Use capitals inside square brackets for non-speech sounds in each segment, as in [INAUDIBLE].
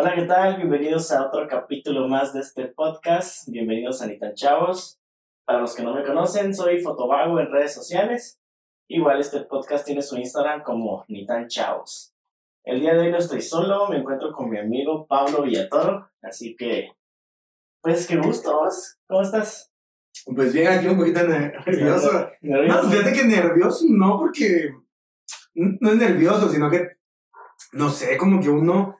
Hola, ¿qué tal? Bienvenidos a otro capítulo más de este podcast. Bienvenidos a Nitan Chavos. Para los que no me conocen, soy Fotovago en redes sociales. Igual este podcast tiene su Instagram como Nitan Chavos. El día de hoy no estoy solo, me encuentro con mi amigo Pablo Villatoro, así que, pues qué gusto, ¿cómo estás? Pues bien, aquí un poquito nervioso. ¿Nervioso? No, fíjate que nervioso no, porque no es nervioso, sino que, no sé, como que uno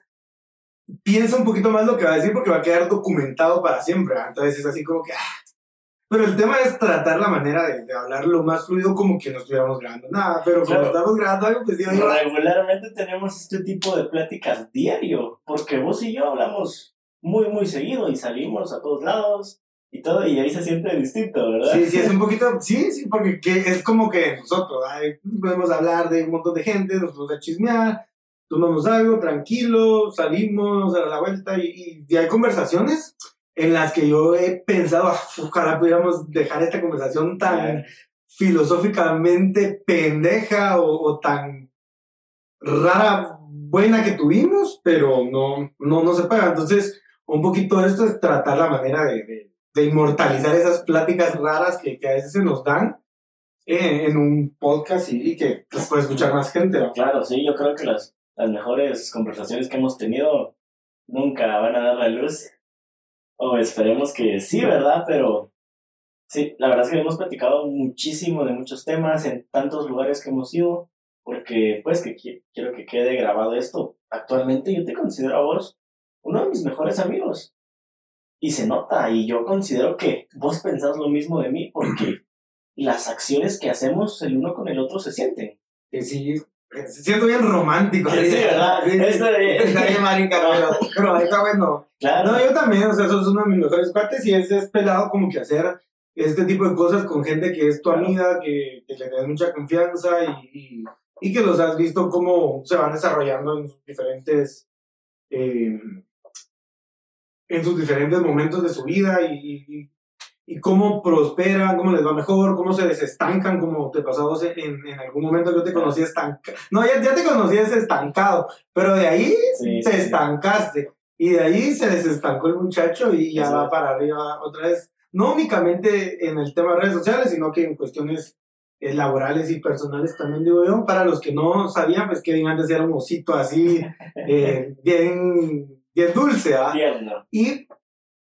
piensa un poquito más lo que va a decir porque va a quedar documentado para siempre. Entonces es así como que, ah, pero el tema es tratar la manera de, de, hablar lo más fluido como que no estuviéramos grabando nada, pero como estamos grabando algo, pues digo Regularmente tenemos este tipo de pláticas diario, porque vos y yo hablamos muy, muy seguido y salimos a todos lados y todo, y ahí se siente distinto, ¿verdad? Sí, sí, es un [LAUGHS] poquito, sí, sí, porque que es como que nosotros podemos hablar de un montón de gente, nos podemos chismear, tomamos algo, tranquilo, salimos a la vuelta y, y hay conversaciones en las que yo he pensado, ah, ojalá pudiéramos dejar esta conversación tan filosóficamente pendeja o, tan rara, buena que tuvimos, pero no, no, no se paga. Entonces, un poquito esto es tratar la manera de, de, inmortalizar esas pláticas raras que, que, a veces se nos dan en, un podcast y, que las puede escuchar más gente. Claro, sí, yo creo que las, las mejores conversaciones que hemos tenido nunca van a dar la luz o esperemos que sí, ¿verdad? Pero sí, la verdad es que hemos platicado muchísimo de muchos temas en tantos lugares que hemos ido, porque pues que quiero que quede grabado esto. Actualmente yo te considero a vos uno de mis mejores amigos. Y se nota, y yo considero que vos pensás lo mismo de mí, porque las acciones que hacemos el uno con el otro se sienten. Sí, siento bien romántico. Sí, ¿verdad? Sí, está bien. [LAUGHS] Está bien, marica, [LAUGHS] pero, pero está bueno. Claro. No, yo también, o sea, sos uno de mis mejores cuates y es, es pelado como que hacer este tipo de cosas con gente que es tu amiga, que, que le das mucha confianza y, y, que los has visto cómo se van desarrollando en sus diferentes... Eh, en sus diferentes momentos de su vida y, y cómo prosperan, cómo les va mejor, cómo se desestancan, como te pasó en, en algún momento yo te conocí estancado. No, ya, ya te conocí estancado, pero de ahí te estancaste. Y de ahí se desestancó el muchacho y ya va para arriba otra vez. No únicamente en el tema de redes sociales, sino que en cuestiones eh, laborales y personales también digo yo. Para los que no sabían, pues Kevin antes era un osito así, [LAUGHS] eh, bien, bien dulce. ¿ah? Y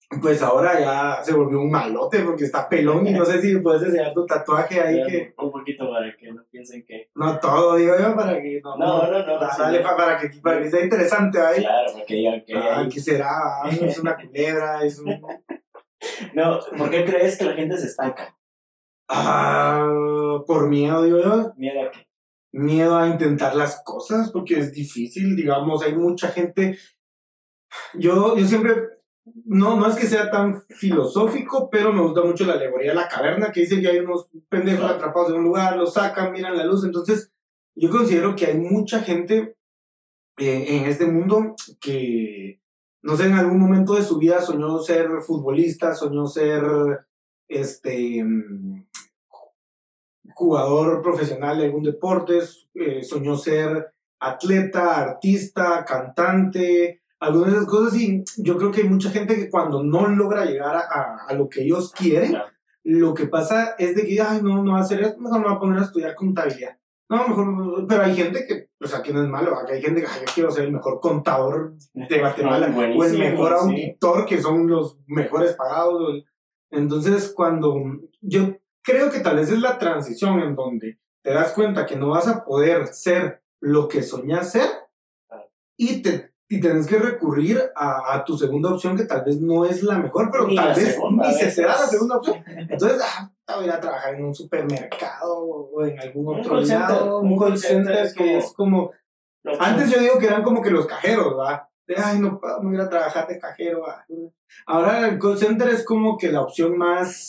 pues ahora ya se volvió un malote porque está pelón y no sé si puedes enseñar tu tatuaje ahí que... Un poquito para que no piensen que... No todo, digo yo, para que... No, no, no. no, dale, para, que, para que sea interesante ahí. Claro, porque ya... Que ah, ¿qué será? Es una culebra, es un... [LAUGHS] no, ¿por qué crees que la gente se estanca? Ah, por miedo, digo yo. ¿Miedo a qué? Miedo a intentar las cosas porque es difícil, digamos, hay mucha gente... Yo, yo siempre no, no es que sea tan filosófico, pero me gusta mucho la alegoría de la caverna, que dice que hay unos pendejos atrapados en un lugar, los sacan, miran la luz. Entonces, yo considero que hay mucha gente eh, en este mundo que, no sé, en algún momento de su vida soñó ser futbolista, soñó ser este jugador profesional de algún deporte, eh, soñó ser atleta, artista, cantante, algunas de esas cosas y yo creo que hay mucha gente que cuando no logra llegar a, a, lo que ellos quieren, lo que pasa es de que, ay, no, no va a hacer esto, mejor me voy a poner a estudiar contabilidad. No, mejor, pero hay gente que, o sea, que no es malo, que hay gente que, ay, yo quiero ser el mejor contador de Guatemala [LAUGHS] o el mejor auditor, que son los mejores pagados. Entonces, cuando yo creo que tal vez es la transición en donde te das cuenta que no vas a poder ser lo que soñás ser y te y tenés que recurrir a, a, tu segunda opción que tal vez no es la mejor, pero tal vez ni se da la segunda opción. [LAUGHS] Entonces, ah, voy a ir a trabajar en un supermercado o en algún otro lado, un call center, que es como... Antes yo digo que eran como que los cajeros, ¿va? De, ay, no puedo ir a trabajar de cajero. Ahora el call center es como que la opción más...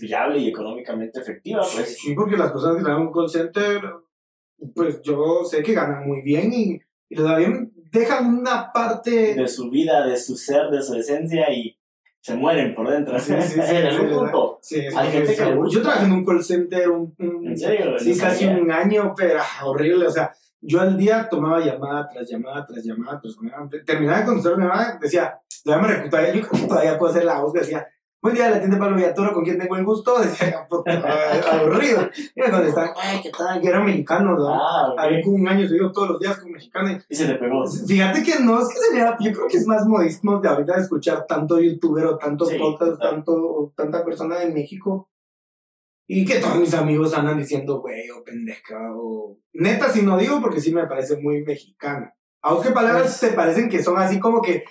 Viable y económicamente efectiva, pues. Sí, porque las personas que trabajan en un call center, pues yo sé que ganan muy bien y, y les da bien dejan una parte de su vida, de su ser, de su esencia y se mueren por dentro. Sí, sí, [LAUGHS] sí, en algún punto. Hay gente que Yo trabajé en un call center un, ¿En serio? Sí, casi un año, pero ah, horrible. O sea, yo al día tomaba llamada tras llamada tras llamada, tras llamada. Terminaba de contestar una llamada, decía, ya me reclutaba, yo creo que todavía puedo hacer la voz decía, buen día, la tienda Pablo Villatoro, ¿con quién tengo el gusto? Decía, [LAUGHS] puta, aburrido. Y me contestaban, ay, ¿qué tal? Que era mexicano, ¿no? Ah, ok. Había como un año seguido todos los días con mexicano. Y se le pegó. Fíjate que no es que se vea, yo creo que es más modismo de ahorita de escuchar tanto youtuber o tantos Sí, tanto, o tanta persona de México. Y que todos mis amigos andan diciendo, güey, o pendeja, o... Neta, si no digo, porque sí me parece muy mexicano. ¿A vos qué palabras Pues- te parecen que son así como que...?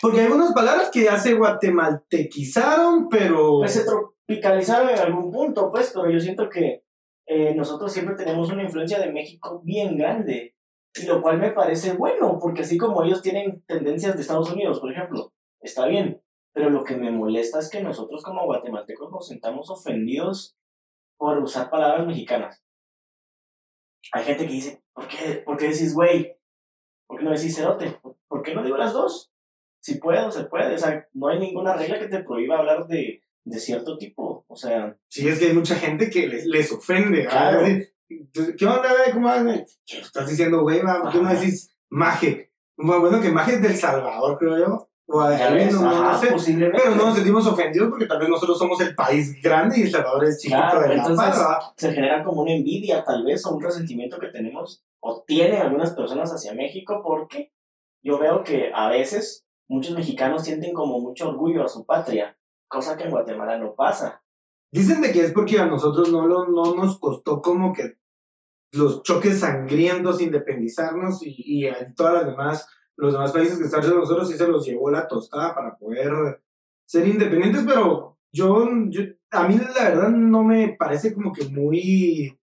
Porque hay algunas palabras que ya se guatemaltequizaron, pero... Pues se tropicalizaron en algún punto, pues, pero yo siento que eh, nosotros siempre tenemos una influencia de México bien grande. Y lo cual me parece bueno, porque así como ellos tienen tendencias de Estados Unidos, por ejemplo, está bien. Pero lo que me molesta es que nosotros como guatemaltecos nos sentamos ofendidos por usar palabras mexicanas. Hay gente que dice, ¿por qué, ¿por qué decís güey? ¿Por qué no decís cerote? ¿Por qué no digo las dos? Si puedo, se puede. O sea, no hay ninguna regla que te prohíba hablar de, de cierto tipo. O sea, Sí, es que hay mucha gente que les, les ofende. Claro. Entonces, ¿Qué onda, güey? ¿Cómo vas? ¿Qué estás diciendo, güey? ¿Por qué no decís maje? Bueno, que maje es del Salvador, creo yo. O ahí, ves, no, no, sé. posiblemente. Pero no nos sentimos ofendidos porque tal vez nosotros somos el país grande y El Salvador es chiquito Claro, de la entonces- se genera como una envidia tal vez o un resentimiento que tenemos o tienen algunas personas hacia México porque yo veo que a veces muchos mexicanos sienten como mucho orgullo a su patria, cosa que en Guatemala no pasa. Dicen de que es porque a nosotros no, lo, no nos costó como que los choques sangrientos independizarnos y, y a todas las demás, los demás países que están de nosotros sí se los llevó la tostada para poder ser independientes, pero yo, yo a mí la verdad no me parece como que muy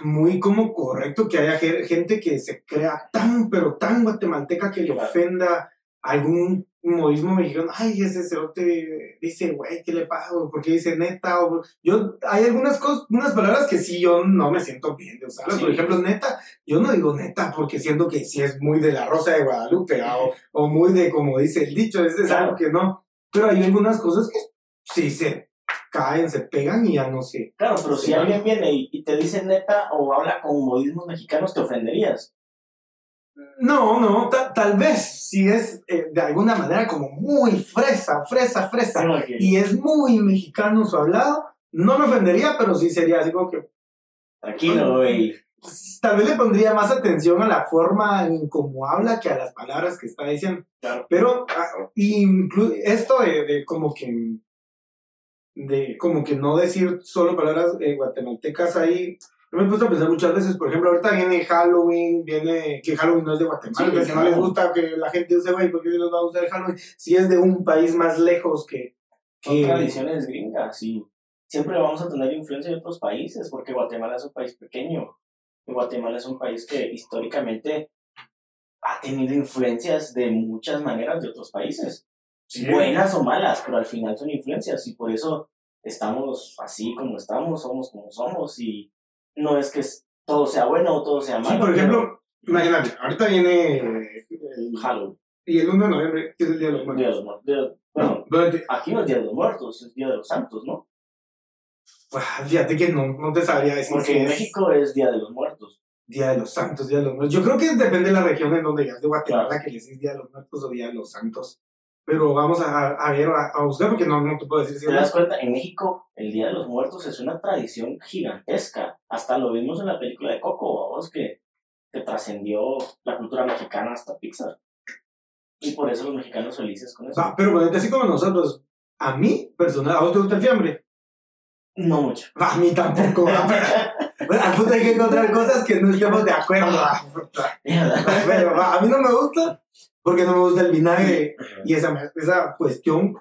muy como correcto que haya ge- gente que se crea tan pero tan guatemalteca que le ofenda algún modismo mexicano, ay, ese cerote dice, güey, ¿qué le pasa? ¿Por qué dice neta? O, yo, hay algunas cosas, unas palabras que sí yo no me siento bien de usarlas. Por Sí. ejemplo, neta, yo no digo neta porque siento que sí es muy de la Rosa de Guadalupe ¿ah? o, o muy de, como dice el dicho, es, Claro. algo que no. Pero hay algunas cosas que sí se caen, se pegan y ya no sé. Claro, pero si Sí. alguien viene y, y te dice neta o habla con modismos mexicanos, te ofenderías. No, no, ta- tal vez si es eh, de alguna manera como muy fresa, fresa, fresa. Y es muy mexicano su hablado, no me ofendería, pero sí sería así como que Tranquilo, güey. tal vez le pondría más atención a la forma en cómo habla que a las palabras que está diciendo. Claro. Pero ah, inclu- esto de, de como que de como que no decir solo palabras eh, guatemaltecas ahí. Yo me he puesto a pensar muchas veces, por ejemplo, ahorita viene Halloween, viene que Halloween no es de Guatemala, Sí, entonces si no les gusta que la gente use, güey, ¿por qué les va a gustar el Halloween? Si es de un país más lejos que... Son que tradiciones gringas y siempre vamos a tener influencia de otros países porque Guatemala es un país pequeño. Y Guatemala es un país que históricamente ha tenido influencias de muchas maneras de otros países. Buenas o malas, pero al final son influencias y por eso estamos así como estamos, somos como somos y no es que todo sea bueno o todo sea malo. Sí, por ejemplo, imagínate, ahorita viene el, pero Halloween, y el 1 de noviembre, que es el Día de los Día de Muertos. los Muertos. De- Bueno, Durante- aquí no es Día de los Muertos, es Día de los Santos, ¿no? pues, fíjate que no, no te sabría decir Porque en es México es Día de los Muertos. Día de los Santos, Día de los Muertos. Yo creo que depende de la región en donde ya de Guatemala que le decís Día de los Muertos o Día de los Santos. Pero vamos a, a ver, a, a buscar, porque no, no te puedo decir si ¿Te das cuenta? En México, el Día de los Muertos es una tradición gigantesca. Hasta lo vimos en la película de Coco, vamos, que, que trascendió la cultura mexicana hasta Pixar. Y por eso los mexicanos felices con eso. Va, pero ponete así como nosotros. A mí, personal, ¿a vos te gusta el fiambre? No mucho. A mí tampoco. [LAUGHS] Bueno, al punto hay que encontrar cosas que no estemos de acuerdo. Pero a mí no me gusta porque no me gusta el vinagre. Y esa, esa cuestión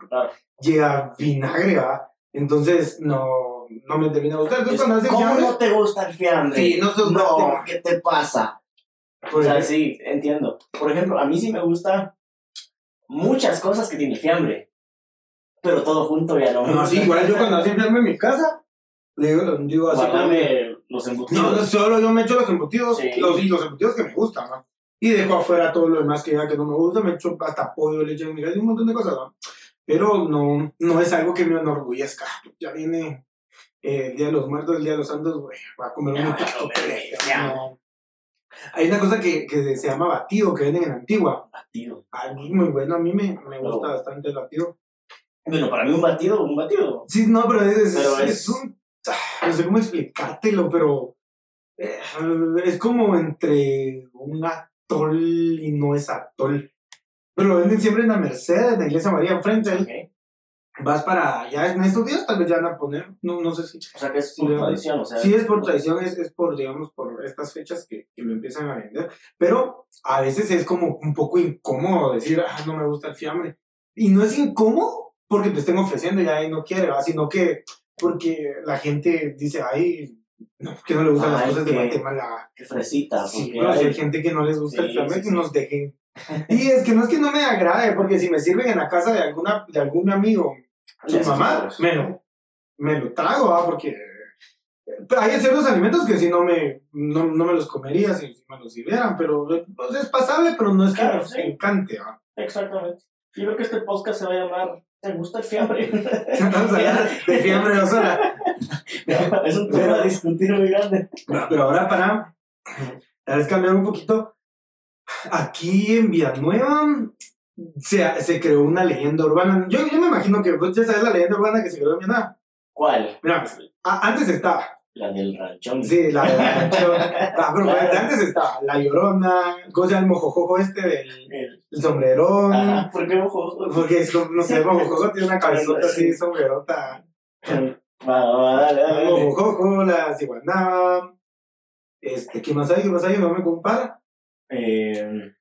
llega vinagre, ¿va? Entonces, no, no me termina de gustar. Entonces, cuando hace ¿Cómo fiambre, no te gusta el fiambre? Sí, no sos No. ¿qué te pasa? O sea, sí, entiendo. Por ejemplo, a mí sí me gusta muchas cosas que tiene el fiambre. Pero todo junto ya no me no, sí, igual yo cuando hace fiambre en mi casa, le digo, digo así. Guárdame los embutidos. No, no, solo yo me echo los embutidos, Sí. los, y los embutidos que me gustan, ¿no? Y dejo afuera todo lo demás que ya que no me gusta, me echo hasta pollo, leche y un montón de cosas, ¿no? Pero no, no es algo que me enorgullezca. Ya viene eh, el Día de los Muertos, el Día de los Santos, güey, voy a comer un no. Hay una cosa que, que se llama batido, que venden en Antigua. Batido. Ah, muy bueno, a mí me, me gusta bastante el batido. Bueno, para mí un batido, un batido. Sí, no, pero es, es- Pero es es- un... ah, No sé cómo explicártelo, pero... eh, es como entre un atol y no es atol. Pero lo venden siempre en la Merced, en la Iglesia María enfrente. ahí. Ok. Vas para allá en estos días, tal vez ya van a poner, no, no sé si... O sea que es por tradición, o sea. Sí, es por tradición, es, es por, digamos, por estas fechas que, que lo empiezan a vender. Pero a veces es como un poco incómodo decir, ah, no me gusta el fiambre. Y no es incómodo porque te estén ofreciendo y ya no quiere, ¿va? sino que porque la gente dice, ay, no, que no le gustan las cosas de que- Guatemala. Qué fresita. Sí, porque pero si hay- gente que no les gusta Sí, el fiambre, sí, nos dejen. Y es que no es que no me agrade, porque si me sirven en la casa de, alguna, de algún amigo, su mamá, me lo, me lo trago, ¿va? porque hay ciertos alimentos que si no me, no, no me los comería si, si me los sirvieran, pero pues, es pasable, pero no es que Claro, me encante. ¿va? Exactamente. Yo creo que este podcast se va a llamar ¿Te gusta el fiambre? [LAUGHS] Vamos a hablar de fiambre dos [LAUGHS] es un tema a discutir muy grande. No, Pero ahora para tal vez cambiar un poquito, aquí en Villanueva se, se creó una leyenda urbana. Yo, yo me imagino que vos ya sabes la leyenda urbana que se creó en Villanueva. ¿Cuál? Mira, pues, antes estaba, La del ranchón. sí, la de Ah, pero pues, antes estaba La Llorona, ¿cómo se llama el mojojojo este del El- el sombrerón? Ajá, ¿por qué ojo? Porque es no sé, mojojojo tiene una cabezota Sí. así, sombrerota. Dale, dale. Mojojojo, la ciguanaba. Este, ¿qué más hay? ¿Qué más hay? No me compara. Eh,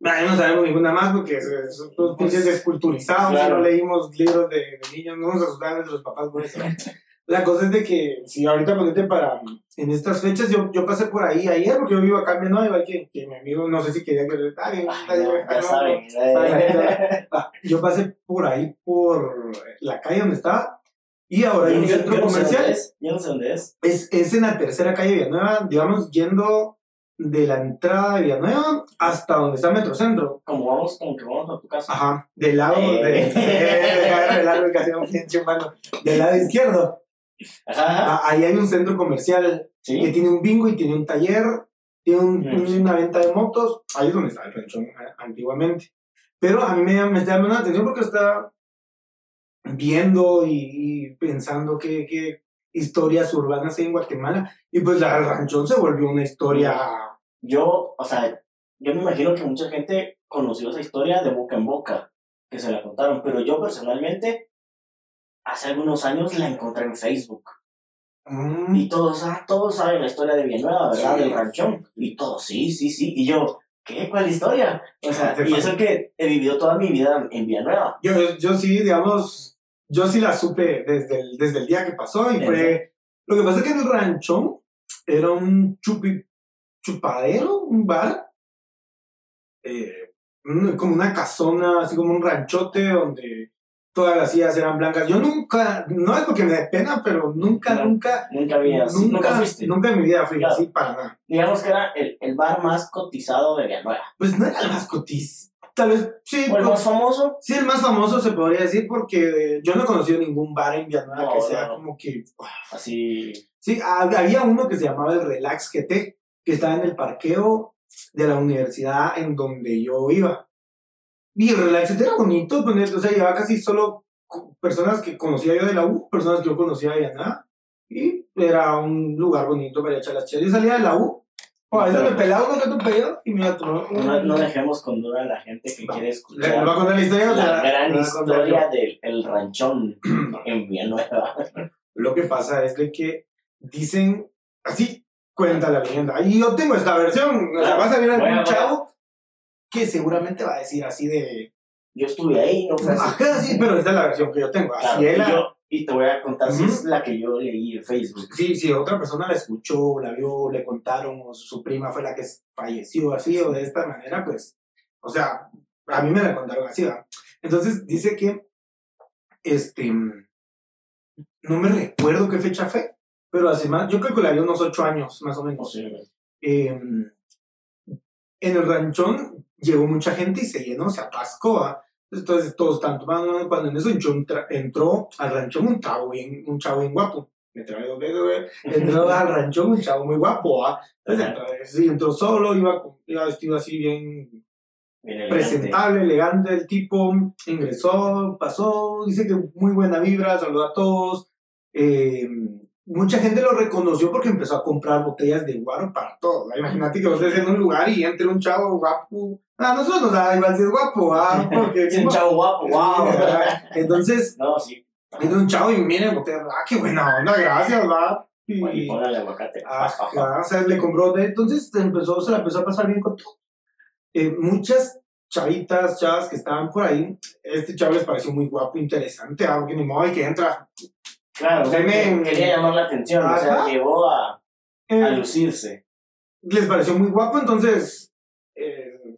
no sabemos ninguna más porque son todos Pues, pinches desculturizados claro. y no leímos libros de, de niños, no nos asustaban nuestros papás por eso. La cosa es de que, si ahorita ponete para, en estas fechas, yo, yo pasé por ahí ayer, porque yo vivo acá en Villanueva, igual que, que mi amigo, no sé si quería que... Ah, bien, no, ah, no, no, eh. Ah, Yo pasé por ahí, por la calle donde estaba, y ahora hay un centro yo no sé comercial. es. Yo no sé dónde es. Es, es en la tercera calle de Villanueva, digamos, yendo de la entrada de Villanueva hasta donde está Metrocentro. Como vamos, como que vamos a tu casa. Ajá, del lado de. Eh. Eh, que hacía un pinche humano. Del lado izquierdo. Ajá, ajá. Ah, ahí hay un centro comercial que Sí. tiene un bingo y tiene un taller, tiene un- Mm, una venta de motos. Ahí es donde estaba el ranchón eh, antiguamente. Pero a mí me, me está llamando la atención porque estaba viendo y, y pensando qué, qué historias urbanas hay en Guatemala. Y pues la ranchón se volvió una historia. Yo, o sea, yo me imagino que mucha gente conoció esa historia de boca en boca, que se la contaron, pero yo personalmente, hace algunos años la encontré en Facebook. mm, Y todos, ah, todos saben la historia de Villanueva, ¿verdad? Sí. Del ranchón. Y todos, sí, sí, sí. Y yo, ¿qué? ¿Cuál historia? O sea, [LAUGHS] y eso que he vivido toda mi vida en Villanueva. Yo, yo sí, digamos, yo sí la supe desde el, desde el día que pasó y fue... Lo que pasa es que en el ranchón era un chupi, chupadero, un bar, eh, como una casona, así como un ranchote donde todas las sillas eran blancas. Yo nunca, no es porque me dé pena, pero nunca, No, nunca, Nunca habías, nunca, nunca, fuiste. nunca en mi vida fui Claro. así para nada. Digamos que era el, el bar más cotizado de Villanueva. Pues no era el más cotiz. Tal vez, sí, O el más famoso. Sí, el más famoso se podría decir porque yo no he conocido ningún bar en Villanueva No, que sea no. como que... Así. Sí, hab- había uno que se llamaba el Relax GT, que estaba en el parqueo de la universidad en donde yo iba. Y el Relax GT era bonito, pues, o sea, llevaba casi solo personas que conocía yo de la U, personas que yo conocía de Villanueva. Y era un lugar bonito para echar las chelas. Yo salía de la U, o a veces me pelaba uno que otro pedido y me un- No, no dejemos con duda a la gente que quiere ¿Le, escuchar le voy a contar la historia? la gran historia del el ranchón [CLEARS THROAT] en Villanueva. Lo que pasa es de que dicen, así cuenta la leyenda. Y yo tengo esta versión. O sea, Claro. va a salir algún Bueno, chavo que seguramente va a decir así de. Yo estuve ahí, no fue así. Ajá, sí, pero esta es la versión que yo tengo. Claro, Así la- yo- y te voy a contar si es la que yo leí en Facebook. Sí, si otra persona la escuchó, la vio, le contaron, o su prima fue la que falleció así o de esta manera, pues, o sea, a mí me la contaron así, ¿va? Entonces dice que, este, no me recuerdo qué fecha fue, pero hace más, yo creo que la vi unos ocho años, más o menos. Posiblemente. eh, en el ranchón llegó mucha gente y se llenó, se atascó. ¿va? Entonces todos están tomando. Cuando en eso entró, al ranchón un chavo bien, un chavo bien guapo. me trae dos veces, güey. Entró al rancho un chavo muy guapo, ¿ah? Entonces sí, entró solo, iba, iba vestido así bien elegante. presentable, elegante el tipo, ingresó, pasó, dice que muy buena vibra, saludó a todos. Eh, mucha gente lo reconoció porque empezó a comprar botellas de guaro para todo. Imagínate que vos estés en un lugar y entre un chavo guapo. A nosotros nos da igual si es guapo, ¿ah? [LAUGHS] porque Es un chavo guapo, wow. Entonces, No, sí. un chavo y miren ah, qué buena onda, gracias, va. Y Y, póngale aguacate. Ajá, o sea, le compró de entonces empezó, se la empezó a pasar bien con todo. Eh, muchas chavitas, chavas que estaban por ahí, este chavo les pareció muy guapo, interesante, algo que ni modo y que entra. Claro, quería llamar la atención, o sea, llevó a, a Eh, lucirse. les pareció muy guapo, entonces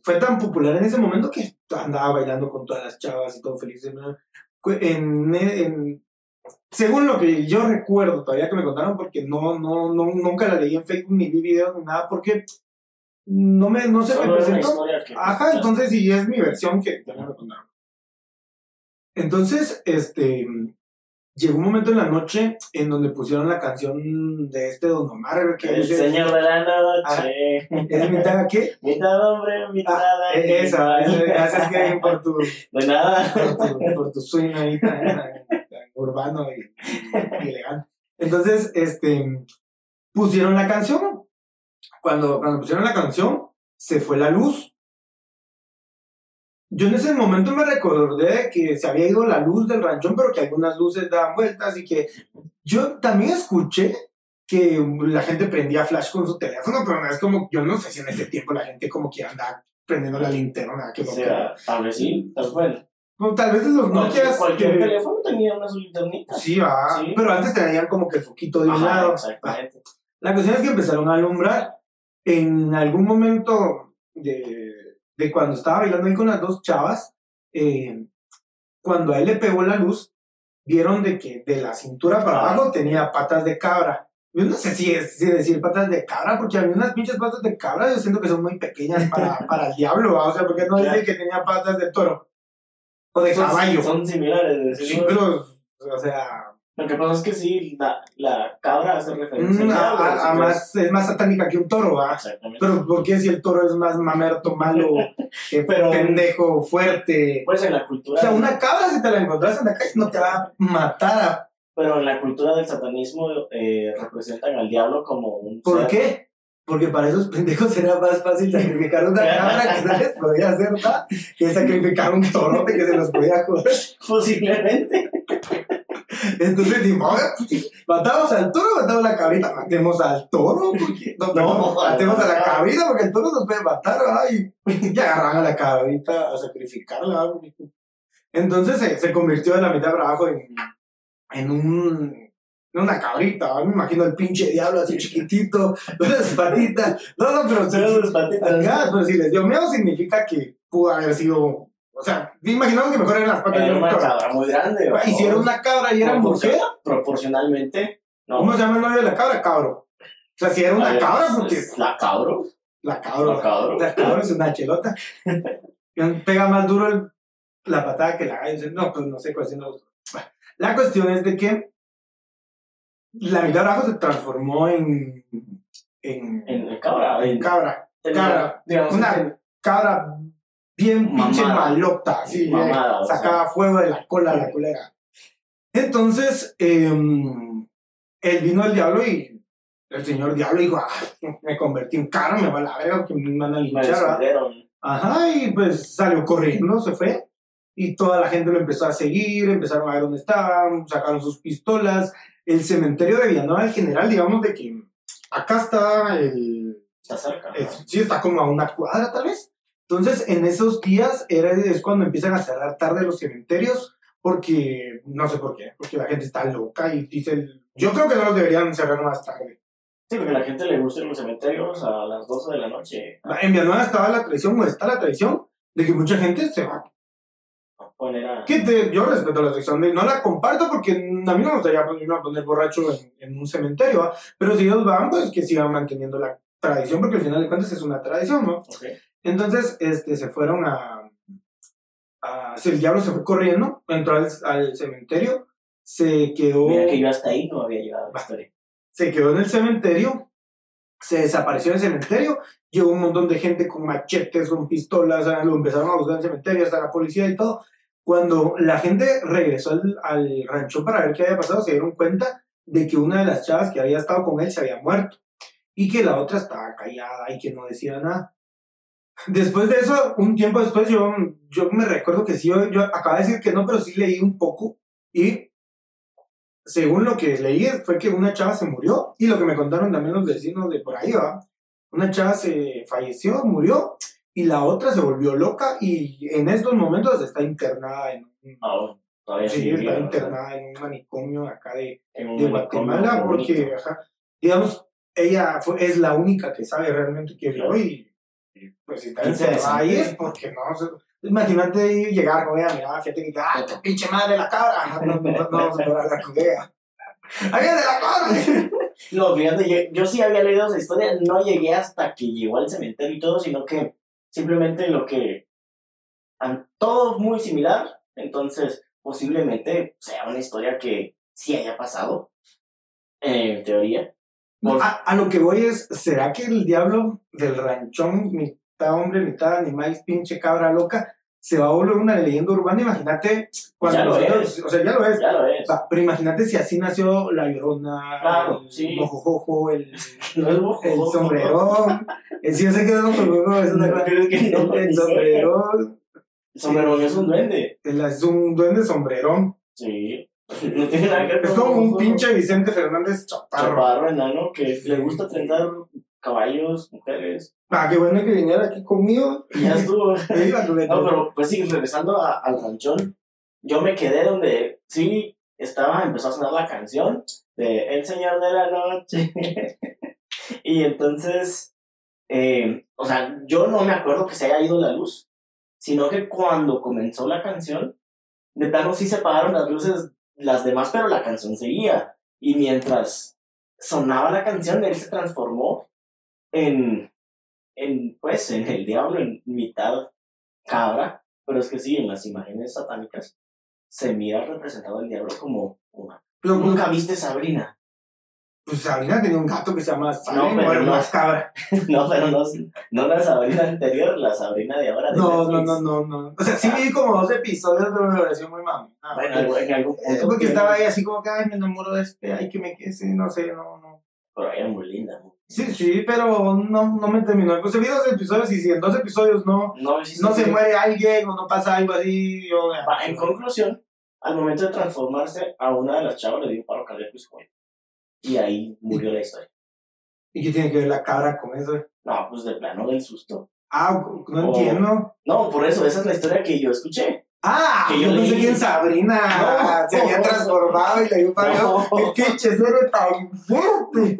fue tan popular en ese momento que andaba bailando con todas las chavas y todo feliz. En, en- según lo que yo recuerdo todavía que me contaron, porque no, no, no, nunca la leí en Facebook ni vi videos ni nada, porque no, me, no se me Solo presentó. que... Ajá, entonces sí es mi versión que ya me contaron. Entonces, este, llegó un momento en la noche en donde pusieron la canción de este Don Omar, que El señor de la noche. es mitad qué? Mitad hombre, mitad Ah, animal. e- esa, es que por tu, De nada. por tu, por tu swing ahí tan, tan- tan urbano y, y elegante. Entonces, este, pusieron la canción. Cuando, cuando pusieron la canción, se fue la luz. Yo en ese momento me recordé de que se había ido la luz del ranchón, pero que algunas luces daban vueltas y que yo también escuché que la gente prendía flash con su teléfono, pero no es como, yo no sé si en ese tiempo la gente como que anda prendiendo la linterna, que O no sea, tal vez sí, tal vez. Bueno, tal vez los Nokia cualquier que- teléfono tenía una su linternita. Sí, va. Sí. Pero antes tenían como que el foquito de un lado. exactamente. La cuestión es que empezaron a alumbrar. En algún momento de, de cuando estaba bailando ahí con las dos chavas, eh, cuando a él le pegó la luz, vieron de que de la cintura para abajo tenía patas de cabra. Yo no sé si, es, si decir patas de cabra, porque había unas pinches patas de cabra, yo siento que son muy pequeñas para, [LAUGHS] para el diablo, ¿va? o sea, porque no dice que tenía patas de toro o de Son- caballo. Son similares. Sí, pero, o sea, Lo que pasa es que sí, la, la cabra hace referencia Mm, a- diablo, a- más, es más satánica que un toro, ¿va? Exactamente. Pero ¿por qué si el toro es más mamerto, malo, [LAUGHS] eh, Pero- pendejo, fuerte? Pues en la O cultura. sea, una cabra si te la encontrás en la calle no te va a matar. a- Pero en la cultura del satanismo eh, representan al diablo como un. ¿Por ser- qué? Porque para esos pendejos era más fácil sacrificar una cabra que se les podía hacer ¿va? que sacrificar un torote que se los podía joder. [LAUGHS] Posiblemente. Entonces dijimos, "Oiga, pues, matamos al toro, matamos a la cabrita, matemos al toro, porque, no, No, matemos a la no. cabrita porque el toro nos puede matar, ¿verdad? [LAUGHS] Y, agarran a la cabrita a sacrificarla. ¿verdad? Entonces se, se convirtió de la mitad para abajo en, en un en una cabrita, ¿verdad? me imagino el pinche diablo así chiquitito, [LAUGHS] las patitas, no, no, pero, sus patitas. Ajá, pero si les dio miedo significa que pudo haber sido, o sea, imaginamos que mejor eran las patas de Era un una cabra muy grande. Y si era una cabra y era mujer, Proporcionalmente. No. ¿Cómo se llama el novio de la cabra? Cabro. O sea, si era una cabra, porque es La cabro. la cabra, La cabro. la cabra es una chelota. [LAUGHS] Pega más duro el- la patada que la gallo. No, pues no sé cuál es. La cuestión es de que la mitad de abajo se transformó en, en, En en cabra. en En cabra. tenía, cabra. Digamos, Una cabra bien pinche Mamada. malota, así, eh, Mamada, o sacaba fuego de la cola la culera. Entonces, em, él vino el diablo y el señor diablo dijo, ah, me convertí en cara, me va a la verga porque me van a linchar. ¿verdad?". descubrieron. Ajá, y pues salió corriendo, se fue. Y toda la gente lo empezó a seguir, empezaron a ver dónde estaban, sacaron sus pistolas. El cementerio de Villanueva del General, digamos de que acá está el, Está cerca. eh, sí, está como a una cuadra tal vez. Entonces, en esos días era, es cuando empiezan a cerrar tarde los cementerios, porque, no sé por qué, porque la gente está loca y dice, yo creo que no los deberían cerrar más tarde. Sí, porque a la gente le gusta ir a los cementerios a las 12 de la noche. En Villanueva estaba la tradición, o está la tradición, de que mucha gente se va. A. Que te- yo respeto la tradición, no la comparto porque a mí no me gustaría ponerme a poner borracho en, en un cementerio, ¿va? pero si ellos van, pues que sigan manteniendo la tradición, porque al final de cuentas es una tradición, ¿no? Ok. Entonces, este, se fueron a, a- si el diablo se fue corriendo, entró al, al cementerio, se quedó, Mira que yo hasta ahí no había llegado la historia. se quedó en el cementerio, se desapareció en el cementerio, llegó un montón de gente con machetes, con pistolas, lo empezaron a buscar en el cementerio, hasta la policía y todo. Cuando la gente regresó al, al rancho para ver qué había pasado, se dieron cuenta de que una de las chavas que había estado con él se había muerto y que la otra estaba callada y que no decía nada. Después de eso, un tiempo después, yo, yo me recuerdo que sí, yo, yo acabo de decir que no, pero sí leí un poco y según lo que leí fue que una chava se murió y lo que me contaron también los vecinos de por ahí, ¿va? Una chava se falleció, murió y la otra se volvió loca y en estos momentos está internada en un, todavía sí, sigue está internada en un manicomio acá de, de Guatemala porque, ajá, digamos, ella fue- es la única que sabe realmente que y, y, pues si está encerrada ahí es porque no, o sea, imagínate llegar con ella, mira, fíjate que, ah, tu pinche madre la cabra, no, no, no, no vamos a poder hablar con ella. ¡Ahí viene la cabra! [LAUGHS] No, fíjate, yo, yo sí había leído esa historia, no llegué hasta que llegó al cementerio y todo, sino que simplemente lo que... Todo muy similar, entonces posiblemente sea una historia que sí haya pasado, en teoría. Por- A, a lo que voy es, ¿será que el diablo del ranchón, mitad hombre, mitad animal, pinche cabra loca, se va a volver una leyenda urbana? Imagínate cuando Ya lo nosotros- es. o sea, ya lo es. Ya lo es. Va, pero imagínate si así nació la llorona, Claro, el sí. mojojojo, el, [LAUGHS] No es mojo, el sombrerón. El sí, yo sé que es mojojojo, es una No, cosa. pero es que [LAUGHS] no, El ni sombrerón, El sombrero es un duende. el- es un duende sombrerón. Sí. [LAUGHS] Es como un pinche Vicente Fernández chaparro. chaparro enano que le gusta trenzar caballos, mujeres. Ah, qué bueno que viniera aquí conmigo. Y ya estuvo. [LAUGHS] No, pero pues sí, regresando a- al ranchón, yo me quedé donde sí estaba, empezó a sonar la canción de El Señor de la Noche. [LAUGHS] y entonces, eh, o sea, yo no me acuerdo que se haya ido la luz, sino que cuando comenzó la canción, de plano sí se apagaron las luces las demás, pero la canción seguía. Y mientras sonaba la canción, él se transformó en, en pues, en el diablo, en mitad cabra, pero es que sí, en las imágenes satánicas se mira representado el diablo como una. ¿Nunca viste Sabrina? Pues Sabrina tenía un gato que se llama Sabrina, pero era no. más cabra. [LAUGHS] no, pero no, no la Sabrina anterior, la Sabrina de ahora. De No, no, Netflix. no, no, no. O sea, sí vi como dos episodios, pero me pareció muy mami. Ah, Bueno, porque- algo- en algún eh, punto. porque tiene- estaba ahí así como que, ay, me enamoro de este, ay, que me quede, no sé, no, no. Pero ella es muy linda. ¿no? Sí, sí, pero no, no me terminó. Pues vi dos episodios y si en dos episodios no, No, sí, sí, no se muere alguien o no pasa algo así, yo... En conclusión, al momento de transformarse, a una de las chavas le dio un paro cardíaco y se. Y ahí murió la historia. ¿Y qué tiene que ver la cabra con eso? No, pues de plano del susto. Ah, no Oh. entiendo. No, por eso, esa es la historia que yo escuché. Ah, Que yo, yo pensé que en Sabrina No. se había transformado y le dio. No. Que che, eres tan fuerte.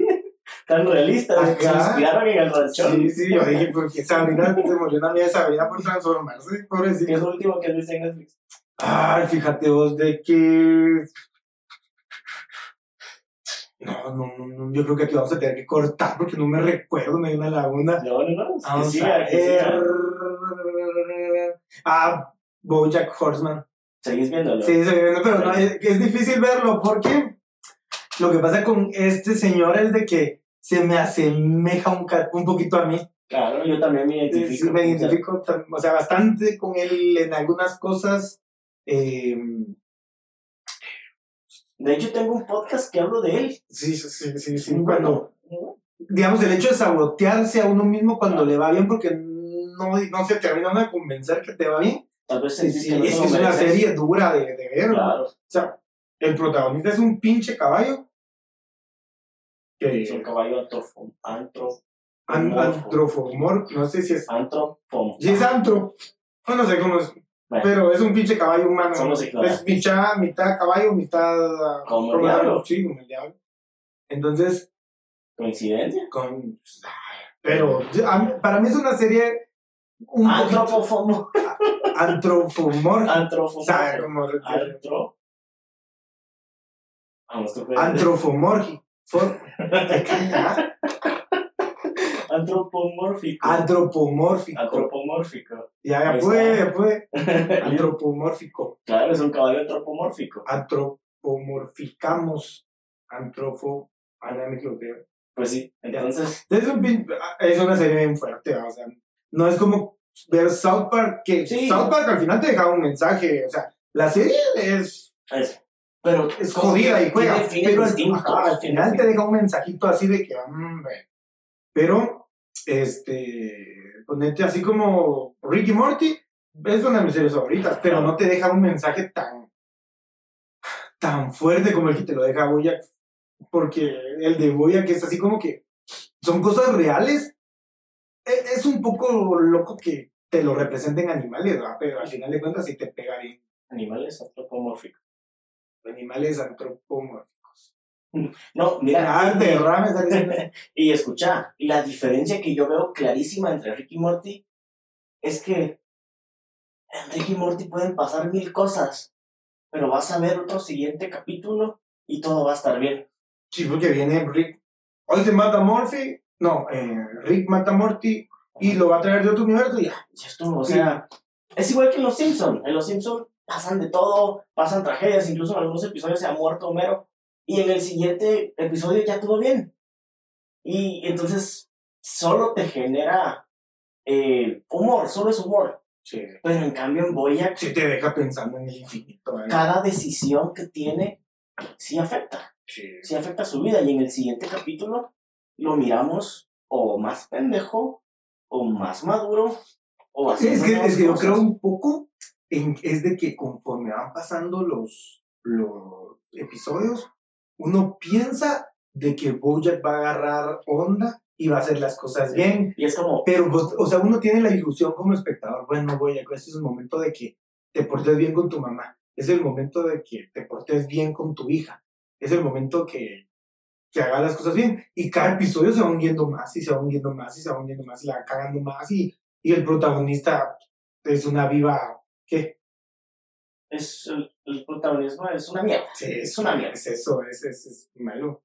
Tan realista, se Ajá. inspiraron en el ranchón. Sí, sí, yo dije, porque Sabrina se murió una amiga de Sabrina por transformarse, ¿Qué es pobrecito. lo último que viste en Netflix? Ay, fíjate vos de que. No, no, no, no, yo creo que aquí vamos a tener que cortar porque no me recuerdo, me dio una laguna. No, no, no. Que Vamos siga, a que siga. ver. Ah, Bojack Horseman. Seguís viéndolo. Sí, estoy viendo, pero no, es, es difícil verlo porque lo que pasa con este señor es de que se me asemeja un, un poquito a mí. Claro, yo también me identifico. sí, me identifico, o sea, bastante con él en algunas cosas. Eh, De hecho, tengo un podcast que hablo de él. sí, sí, sí, sí, bueno. digamos, el hecho de sabotearse a uno mismo cuando le va bien porque no, no se termina uno de convencer que te va bien. Tal vez Sí, sí, no es que es una serie dura de, de ver. Claro, O sea, el protagonista es un pinche caballo. Que, es un caballo antrofo. Antrofomor, no sé si es. antropom. Si es antro, no, no sé cómo es. Bueno. Pero es un pinche caballo humano. Somos Es mitad, mitad caballo, mitad. Como el diablo. Sí, como el diablo. Entonces, ¿Coincidencia? con. Pero a para mí es una serie un poquito Antropofomo. antrofomor. Antrofomo. ¿Sabes cómo? Antro. Antrofomorgi. For-. Antropomórfico. Antropomórfico. Antropomórfico. Ya, ya fue. [LAUGHS] Antropomórfico. claro, es un caballo antropomórfico. antropomorficamos. Antropo. Ah, no me equivoqué. Pues sí, entonces. Es, un pin- es una serie bien fuerte, o sea, no es como ver South Park, que Sí. South Park al final te dejaba un mensaje, o sea, la serie es, Es, pero es jodida y juega, pero al, final te deja un mensajito así de que, ve. pero, este, ponete así como Ricky Morty, es una de mis series favoritas, pero no te deja un mensaje tan, tan fuerte como el que te lo deja Boyack, porque el de Boyack es así como que son cosas reales. E- Es un poco loco que te lo representen animales, ¿verdad? pero al final de cuentas sí te pega bien. Animales antropomórficos. Animales antropomórficos. No, mira. Está diciendo. [LAUGHS] Y escucha, la diferencia que yo veo clarísima entre Ricky y Morty es que en Ricky y Morty pueden pasar mil cosas, pero vas a ver otro siguiente capítulo y todo va a estar bien. Sí, porque viene Rick. Hoy se mata Morphy. No, eh, Rick mata a Morty y lo va a traer de otro universo y ya. Ya estuvo, o sea, es igual que en Los Simpson. En Los Simpson pasan de todo, pasan tragedias, incluso en algunos episodios se ha muerto Homero y en el siguiente episodio ya todo bien. Y entonces solo te genera eh, humor, solo es humor. Sí. Pero en cambio en Boyack Sí te deja pensando en el infinito. ¿eh? cada decisión que tiene sí afecta, Sí. sí afecta su vida y en el siguiente capítulo lo miramos o más pendejo o más maduro o Sí, así. es que, es que yo creo un poco en, es de que conforme van pasando los, los episodios, uno piensa de que Bojack va a agarrar onda y va a hacer las cosas bien. Y es como, Pero, pues, o sea, uno tiene la ilusión como espectador, bueno, Bojack, este es el momento de que te portes bien con tu mamá, es el momento de que te portes bien con tu hija, es el momento que, que haga las cosas bien. Y cada episodio se va hundiendo más y se va hundiendo más y se va hundiendo más y la va cagando más y, y el protagonista es una viva, ¿qué? Es el, el protagonismo es una mierda. Sí, Es una mierda. Es eso, es, es, es malo.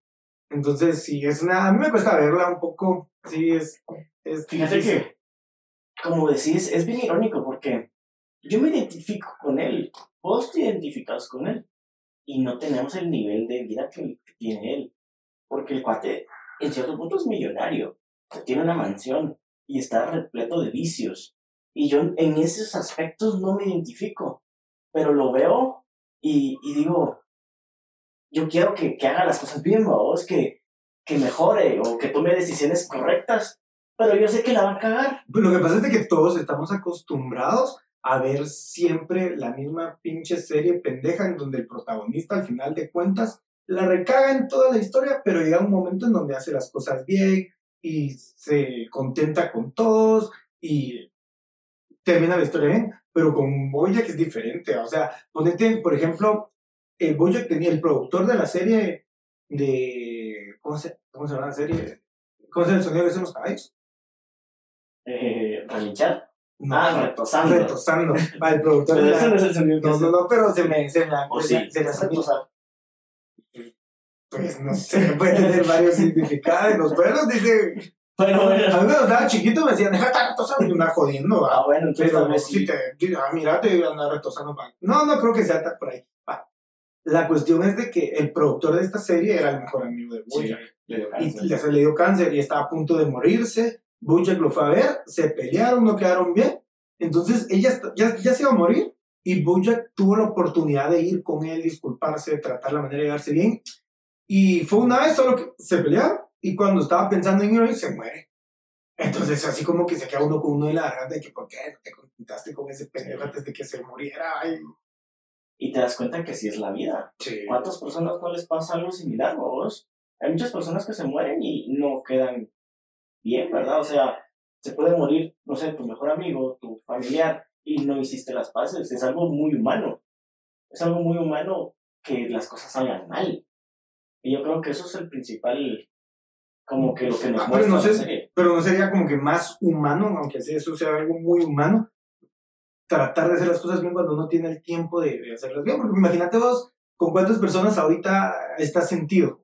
Entonces, sí, es una, a mí me cuesta verla un poco, sí, es, es Fíjate difícil. que, como decís, es bien irónico porque yo me identifico con él, vos te identificas con él y no tenemos el nivel de vida que, que tiene él. Porque el cuate, en cierto punto, es millonario, tiene una mansión y está repleto de vicios. Y yo en esos aspectos no me identifico, pero lo veo y, digo, yo quiero que, que haga las cosas bien, vos, que, que mejore o que tome decisiones correctas, pero yo sé que la va a cagar. Pues lo que pasa es que todos estamos acostumbrados a ver siempre la misma pinche serie pendeja en donde el protagonista al final de cuentas la recaga en toda la historia, pero llega un momento en donde hace las cosas bien y se contenta con todos y termina la historia bien, pero con Bojack es diferente, o sea, ponete, por ejemplo, el Bojack tenía el productor de la serie de, ¿cómo se, cómo se llama la serie? ¿Cómo se llama el sonido que hacen los caballos? Eh, relinchar. No, Ah, retosando. retosando. Ah, el productor Pero de la- ese no es el sonido que No, no, no, pero se me, se me, O se sí, me- se me hace- retosar. pues no sé, puede tener varios significados. Los pueblos dice, Bueno, a bueno. mí cuando estaba chiquito me decían, deja de estar retosando y me andaba jodiendo, ¿va? Ah, bueno, entonces Pero vez si sí. te, ah, mira, te andar retosando. pa. No, no creo que sea tan por ahí. va. La cuestión es de que el productor de esta serie era el mejor amigo de Sí, Bojack. le dio y cáncer. le, se le dio cáncer y estaba a punto de morirse. Bojack lo fue a ver, se pelearon, no quedaron bien. Entonces ella ya, ya se iba a morir y Bojack tuvo la oportunidad de ir con él, disculparse, tratar la manera de llevarse bien. Y fue una vez solo que se pelearon y cuando estaba pensando en ir, se muere. Entonces así como que se queda uno con uno en la garganta de que ¿por qué no te contentaste con ese pendejo antes de que se muriera? Ay, Y te das cuenta que sí es la vida. sí. ¿Cuántas personas no les pasa algo similar, vos? Hay muchas personas que se mueren y no quedan bien, ¿verdad? O sea, se puede morir, no sé, tu mejor amigo, tu familiar, y no hiciste las paces. Es algo muy humano. Es algo muy humano que las cosas salgan mal. Y yo creo que eso es el principal, como que lo que nos Ah, pero muestra no sé- la serie. pero no sería como que más humano, aunque sí, eso sea algo muy humano, tratar de hacer las cosas bien cuando uno tiene el tiempo de, de hacerlas bien. Porque imagínate vos, con cuántas personas ahorita estás sentido.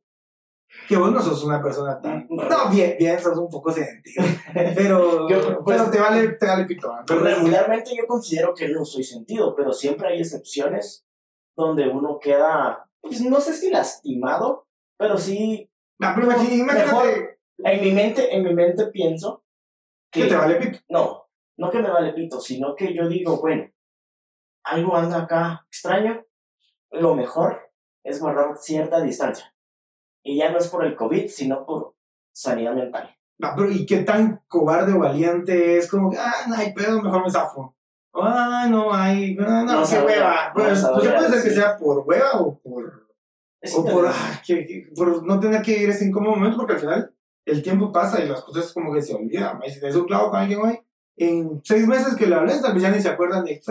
Que vos no sos una persona tan... No, bien, bien, sos un poco sentido. Pero, [LAUGHS] Yo, pues, pero te vale, te vale pito. ¿no? Pero regularmente yo considero que no soy sentido, pero siempre hay excepciones donde uno queda pues no sé si lastimado, pero sí, No, pero imagínate en mi mente, en mi mente pienso que te vale pito. no, no que me vale pito, sino que yo digo, bueno, algo anda acá extraño, lo mejor es guardar cierta distancia. Y ya no es por el COVID, sino por sanidad mental. No, pero ¿y qué tan cobarde o valiente es? Como que, ah, no hay pedo, mejor me zafo. Ah, no hay, no, no, No qué hueva. Pues, pues sabría puede ser que sea por hueva o por, Es o por, ah, que- que- por no tener que ir ese incómodo momento, porque al final el tiempo pasa y las cosas como que se olvidan. Y si te un clavo con alguien hoy, en seis meses que le hables, tal vez ya ni se acuerdan de.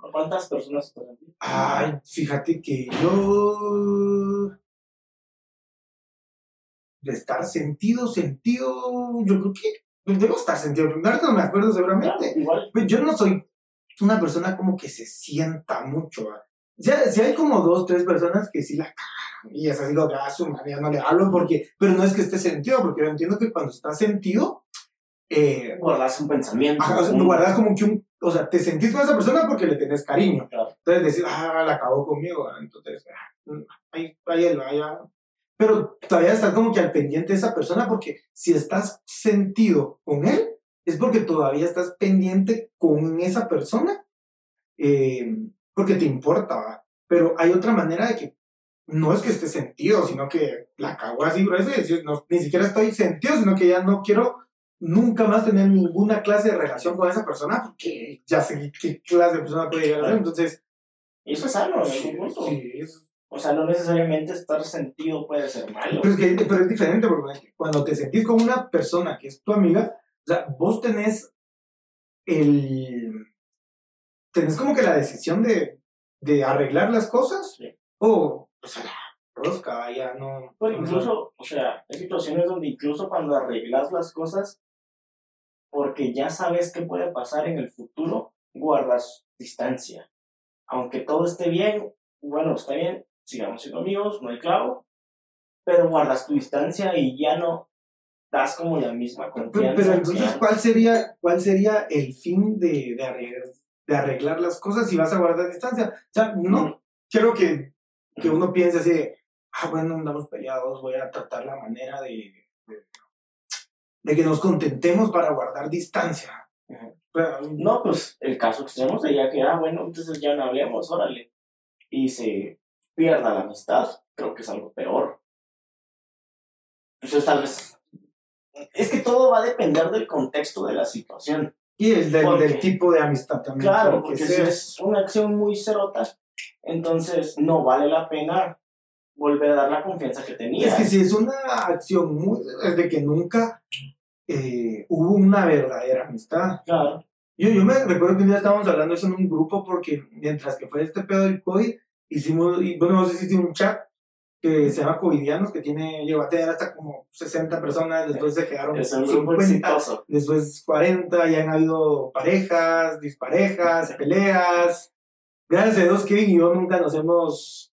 ¿Con cuántas personas? Ay, fíjate que yo. De estar sentido, sentido. Yo creo que. Debo estar sentido. Ahorita no me acuerdo seguramente. Claro, igual. Yo no soy una persona como que se sienta mucho. Ya, si hay como dos, tres personas que sí la cagan. Y es así, lo que a su madre, ya no le hablo porque. Pero no es que esté sentido, porque yo entiendo que cuando está sentido. Eh, Guardas un pensamiento. ajá, o sea, un- guardas como que un. O sea, te sentís con esa persona porque le tenés cariño. Claro. Entonces decir, ah, la acabó conmigo. ah, Entonces, ah, ahí, ahí ya. Pero todavía estás como que al pendiente de esa persona porque si estás sentido con él, es porque todavía estás pendiente con esa persona, eh, porque te importa, ¿va? Pero hay otra manera de que no es que esté sentido, sino que la cago así gruesa y decir, no, ni siquiera estoy sentido, sino que ya no quiero nunca más tener ninguna clase de relación con esa persona porque ya sé qué clase de persona puede llegar a ser. Entonces, Y eso es sano, sí, punto. sí, O sea, no necesariamente estar sentido puede ser malo. Pero es, que, pero es diferente porque cuando te sentís con una persona que es tu amiga, o sea, vos tenés el... Tenés como que la decisión de, de arreglar las cosas Sí. o, sea, la rosca, ya no... Pero incluso, o sea, hay situaciones donde incluso cuando arreglas las cosas, porque ya sabes qué puede pasar en el futuro, guardas distancia. Aunque todo esté bien, bueno, está bien, sigamos siendo amigos, no hay clavo, pero guardas tu distancia y ya no das como la misma Pero, confianza. pero que entonces. ¿cuál sería, ¿cuál sería el fin de, de, arreglar, de arreglar las cosas si vas a guardar distancia? O sea, no quiero que, que uno piense así de, ah, bueno, andamos peleados, voy a tratar la manera de, de, de que nos contentemos para guardar distancia. Pero, No, pues el caso extremo sería que, ah, bueno, entonces ya no hablemos, órale. Y se pierda la amistad, creo que es algo peor. Entonces tal vez... Es que todo va a depender del contexto de la situación. Y el del, tipo de amistad también. Claro, porque si es una acción muy cerota, entonces no vale la pena volver a dar la confianza que tenía. Es que si es una acción muy... Es de que nunca eh, hubo una verdadera amistad. Claro, Yo, yo me recuerdo que un día estábamos hablando eso en un grupo porque mientras que fue este pedo del COVID, hicimos, y bueno, vos hiciste un chat que se llama Covidianos, que tiene, llegó a tener hasta como 60 personas, después se quedaron es un grupo 50, exitoso. después 40, ya han habido parejas, disparejas, peleas. Gracias a Dios, Kevin y yo nunca nos hemos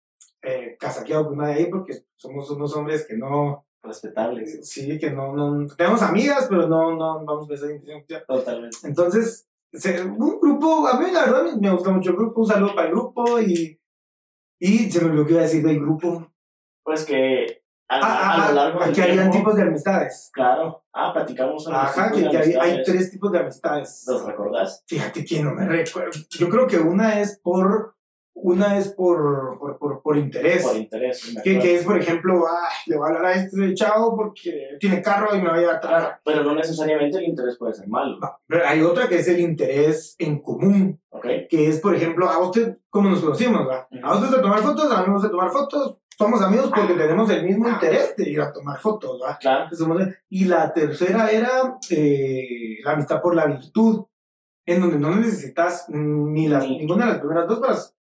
eh, casaqueado con nadie ahí porque somos unos hombres que no, Respetables, sí, que no, no, tenemos amigas, pero no, no vamos a esa intención. totalmente. Entonces, un grupo, a mí la verdad me gusta mucho el grupo, un saludo para el grupo y, y se me olvidó que iba a decir del grupo. Pues que a, Ah, ah, a lo ah, largo del aquí habían tiempo, tipos de amistades. Claro, ah, platicamos sobre Ajá, que, que hay, hay tres tipos de amistades. ¿Los recordás? Fíjate que no me recuerdo. Yo creo que una es por, una es por, por, por, por interés. Por interés. que, que es, por ejemplo, ah, le voy a hablar a este chavo porque tiene carro y me va a llevar a. Claro, pero no necesariamente el interés puede ser malo, Pero hay otra que es el interés en común. ¿ok? que es, por ejemplo, a usted, ¿cómo nos conocimos? va? A usted de tomar fotos, a mí me gusta tomar fotos, somos amigos porque tenemos el mismo interés de ir a tomar fotos, ¿va? Claro, Y la tercera era eh, la amistad por la virtud, en donde no necesitas ni las, Ni- ninguna de las primeras dos para,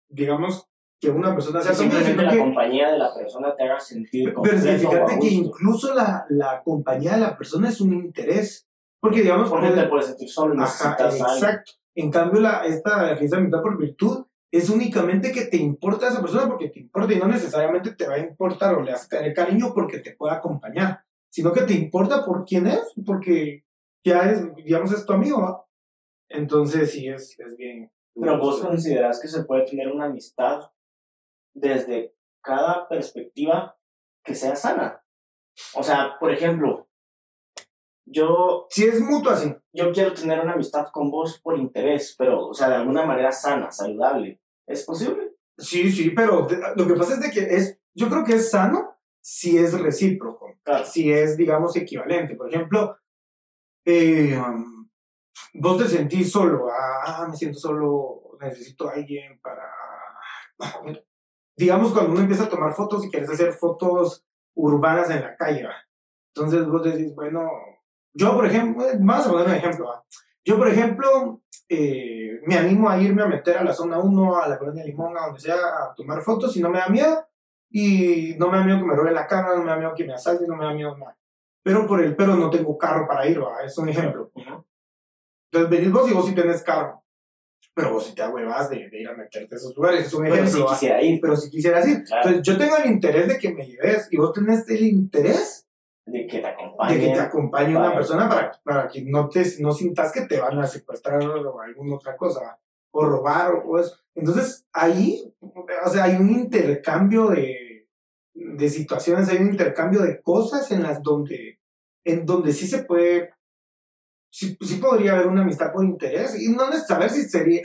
digamos, que una persona sea simplemente la que- compañía de la persona te haga sentir pero es que fíjate que incluso la, la compañía de la persona es un interés, porque digamos, Porque puede- te puedes sentir solo, Ajá, necesitas exacto. En cambio, la, esta amistad por virtud es únicamente que te importa esa persona porque te importa y no necesariamente te va a importar o le vas a tener cariño porque te pueda acompañar, sino que te importa por quién es, porque ya es, digamos, es tu amigo, ¿va? Entonces, sí, es, es bien. Pero vos considerás que se puede tener una amistad desde cada perspectiva que sea sana. O sea, por ejemplo, yo, Si es mutuo así. yo quiero tener una amistad con vos por interés, pero, o sea, de alguna manera sana, saludable. ¿Es posible? Sí, sí, pero lo que pasa es de que es, yo creo que es sano si es recíproco, Claro. si es, digamos, equivalente. Por ejemplo, eh, vos te sentís solo, ah, me siento solo, necesito a alguien para... Digamos, cuando uno empieza a tomar fotos y quieres hacer fotos urbanas en la calle, ¿va? entonces vos decís, bueno, yo, por ejemplo, eh, vamos a poner un ejemplo, ¿va? yo, por ejemplo, eh, me animo a irme a meter a la zona 1, a la colonia Limón, a donde sea, a tomar fotos y no me da miedo. Y no me da miedo que me roben la cámara, no me da miedo que me asalten, no me da miedo nada. Pero por el pero no tengo carro para ir, ¿va? es un ejemplo. Entonces venís vos y vos sí tenés carro. Pero vos sí te huevas de, de ir a meterte a esos lugares, es un Pero ejemplo. si ¿va? quisiera ir, Pero si quisieras ir. Claro. Entonces yo tengo el interés de que me lleves y vos tenés el interés de que te de acompañe. que te acompañe una persona para, para que no, te, no sintas que te van a secuestrar o alguna otra cosa, o robar o, o eso. Entonces, ahí, o sea, hay un intercambio de, de situaciones, hay un intercambio de cosas en las donde, en donde sí se puede, sí, sí podría haber una amistad por interés, y no saber si sería,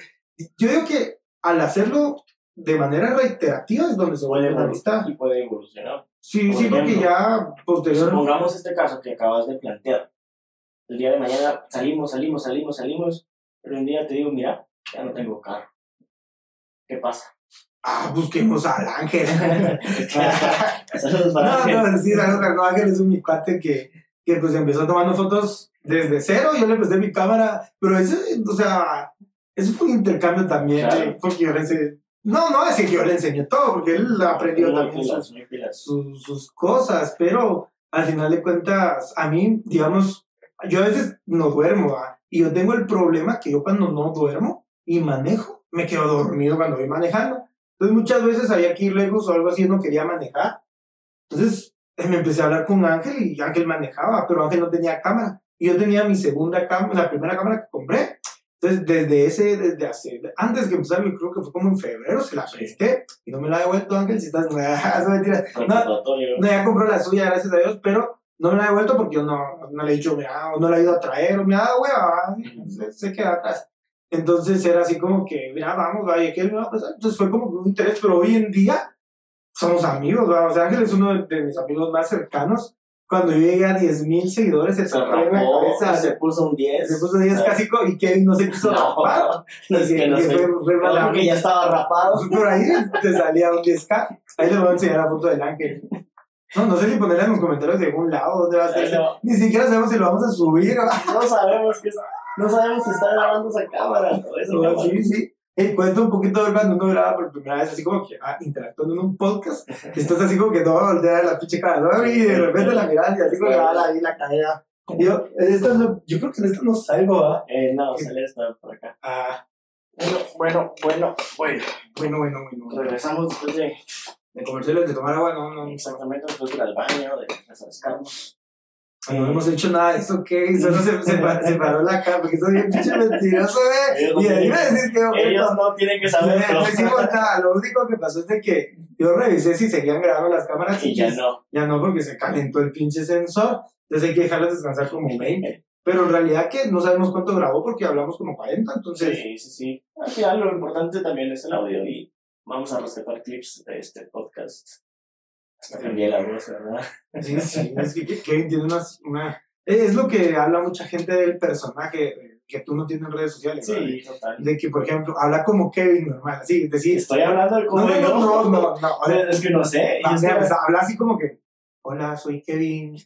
yo digo que al hacerlo de manera reiterativa es donde se vuelve evolu- amistad. y puede evolucionar. Sí, por sí, porque ejemplo, ya posterior Supongamos este caso que acabas de plantear. El día de mañana salimos, salimos, salimos, salimos, pero un día te digo, mira, ya no tengo carro. ¿Qué pasa? Ah, busquemos al ángel. [LAUGHS] Saludos para no, Ángel. no, sí, saludos, no, Ángel es un mi cuate que, que pues empezó tomando fotos desde cero, yo le presté mi cámara, pero eso, o sea, eso fue un intercambio también, Claro. porque yo le no, no es que yo le enseñé todo, porque él aprendió Muy también pilas, sus, sus, sus cosas, pero al final de cuentas, a mí, digamos, yo a veces no duermo, ¿va? y yo tengo el problema que yo cuando no duermo y manejo, me quedo dormido cuando voy manejando. Entonces muchas veces había que ir lejos o algo así, no quería manejar. Entonces eh, me empecé a hablar con Ángel y Ángel manejaba, pero Ángel no tenía cámara. Y yo tenía mi segunda cámara, la primera cámara que compré. Entonces desde ese, desde hace, antes que empezara, yo creo que fue como en febrero, se la presté y no me la ha devuelto Ángel, si estás, [LAUGHS] mentira. Recordatorio. No, ya compró la suya, gracias a Dios, pero no me la he devuelto porque yo no, no le he dicho, mira, o no la he ido a traer, o me ha dado hueva, se, se queda atrás. Entonces era así como que, mira, vamos, vaya, que él me va a prestar. Entonces fue como que un interés, pero hoy en día somos amigos, ¿va? o sea, Ángel es uno de, de mis amigos más cercanos. Cuando yo llegué a 10.000 seguidores, se Se la cabeza, se puso un 10. se puso 10 ¿sabes? casi, y Kevin no se quiso [LAUGHS] rapar. No, [LAUGHS] no es Y- que no fue- fue No, porque ya estaba rapado. [LAUGHS] por ahí te salía un 10K. Ahí les voy a enseñar la foto del ángel. No, no sé si ponerla en los comentarios de algún lado, dónde va a estar. No, Ni siquiera sabemos si lo vamos a subir. no sabemos que no sabemos si está grabando esa cámara. o esa cámara. Sí, sí. Eh, [LAUGHS] cuesta un poquito ver cuando uno graba por primera vez, así como que ah, interactuando en un podcast. estás así como que todo voltea la pinche cara, ¿no? Y de repente la miras y así como que la vi la cadera. Yo, esto no, yo creo que en esto no salgo, ¿ah? Eh, no, sale esta por acá. Ah, Bueno, bueno, bueno, bueno. bueno, bueno, bueno. Regresamos después de De comerciales de tomar agua, no, no. exactamente después de ir al baño, de refrescarnos. No hemos hecho nada de eso, ¿qué? Solo se, se, pa- se paró la cara, porque soy bien pinche mentiroso, ¿eh? Y ahí me decís que Ellos no tienen que saberlo. No lo único que pasó es de que yo revisé si seguían grabando las cámaras Y ya no. ya no, porque se calentó el pinche sensor, entonces hay que dejarlas descansar como 20. Pero en realidad que no sabemos cuánto grabó porque hablamos como 40, entonces Sí, sí, sí. Al final lo importante también es el audio y vamos a rescatar clips de este podcast. Que envíe la voz, ¿verdad? sí, sí, es que que- Kevin tiene una, una... Es lo que habla mucha gente del personaje eh, que tú no tienes en redes sociales. ¿verdad? Sí, total. De que, por ejemplo, habla como Kevin normal, así, decir... Estoy hablando de No, cómo no, no, no, no, no, Es que no sé. Habla así como que, hola, soy Kevin,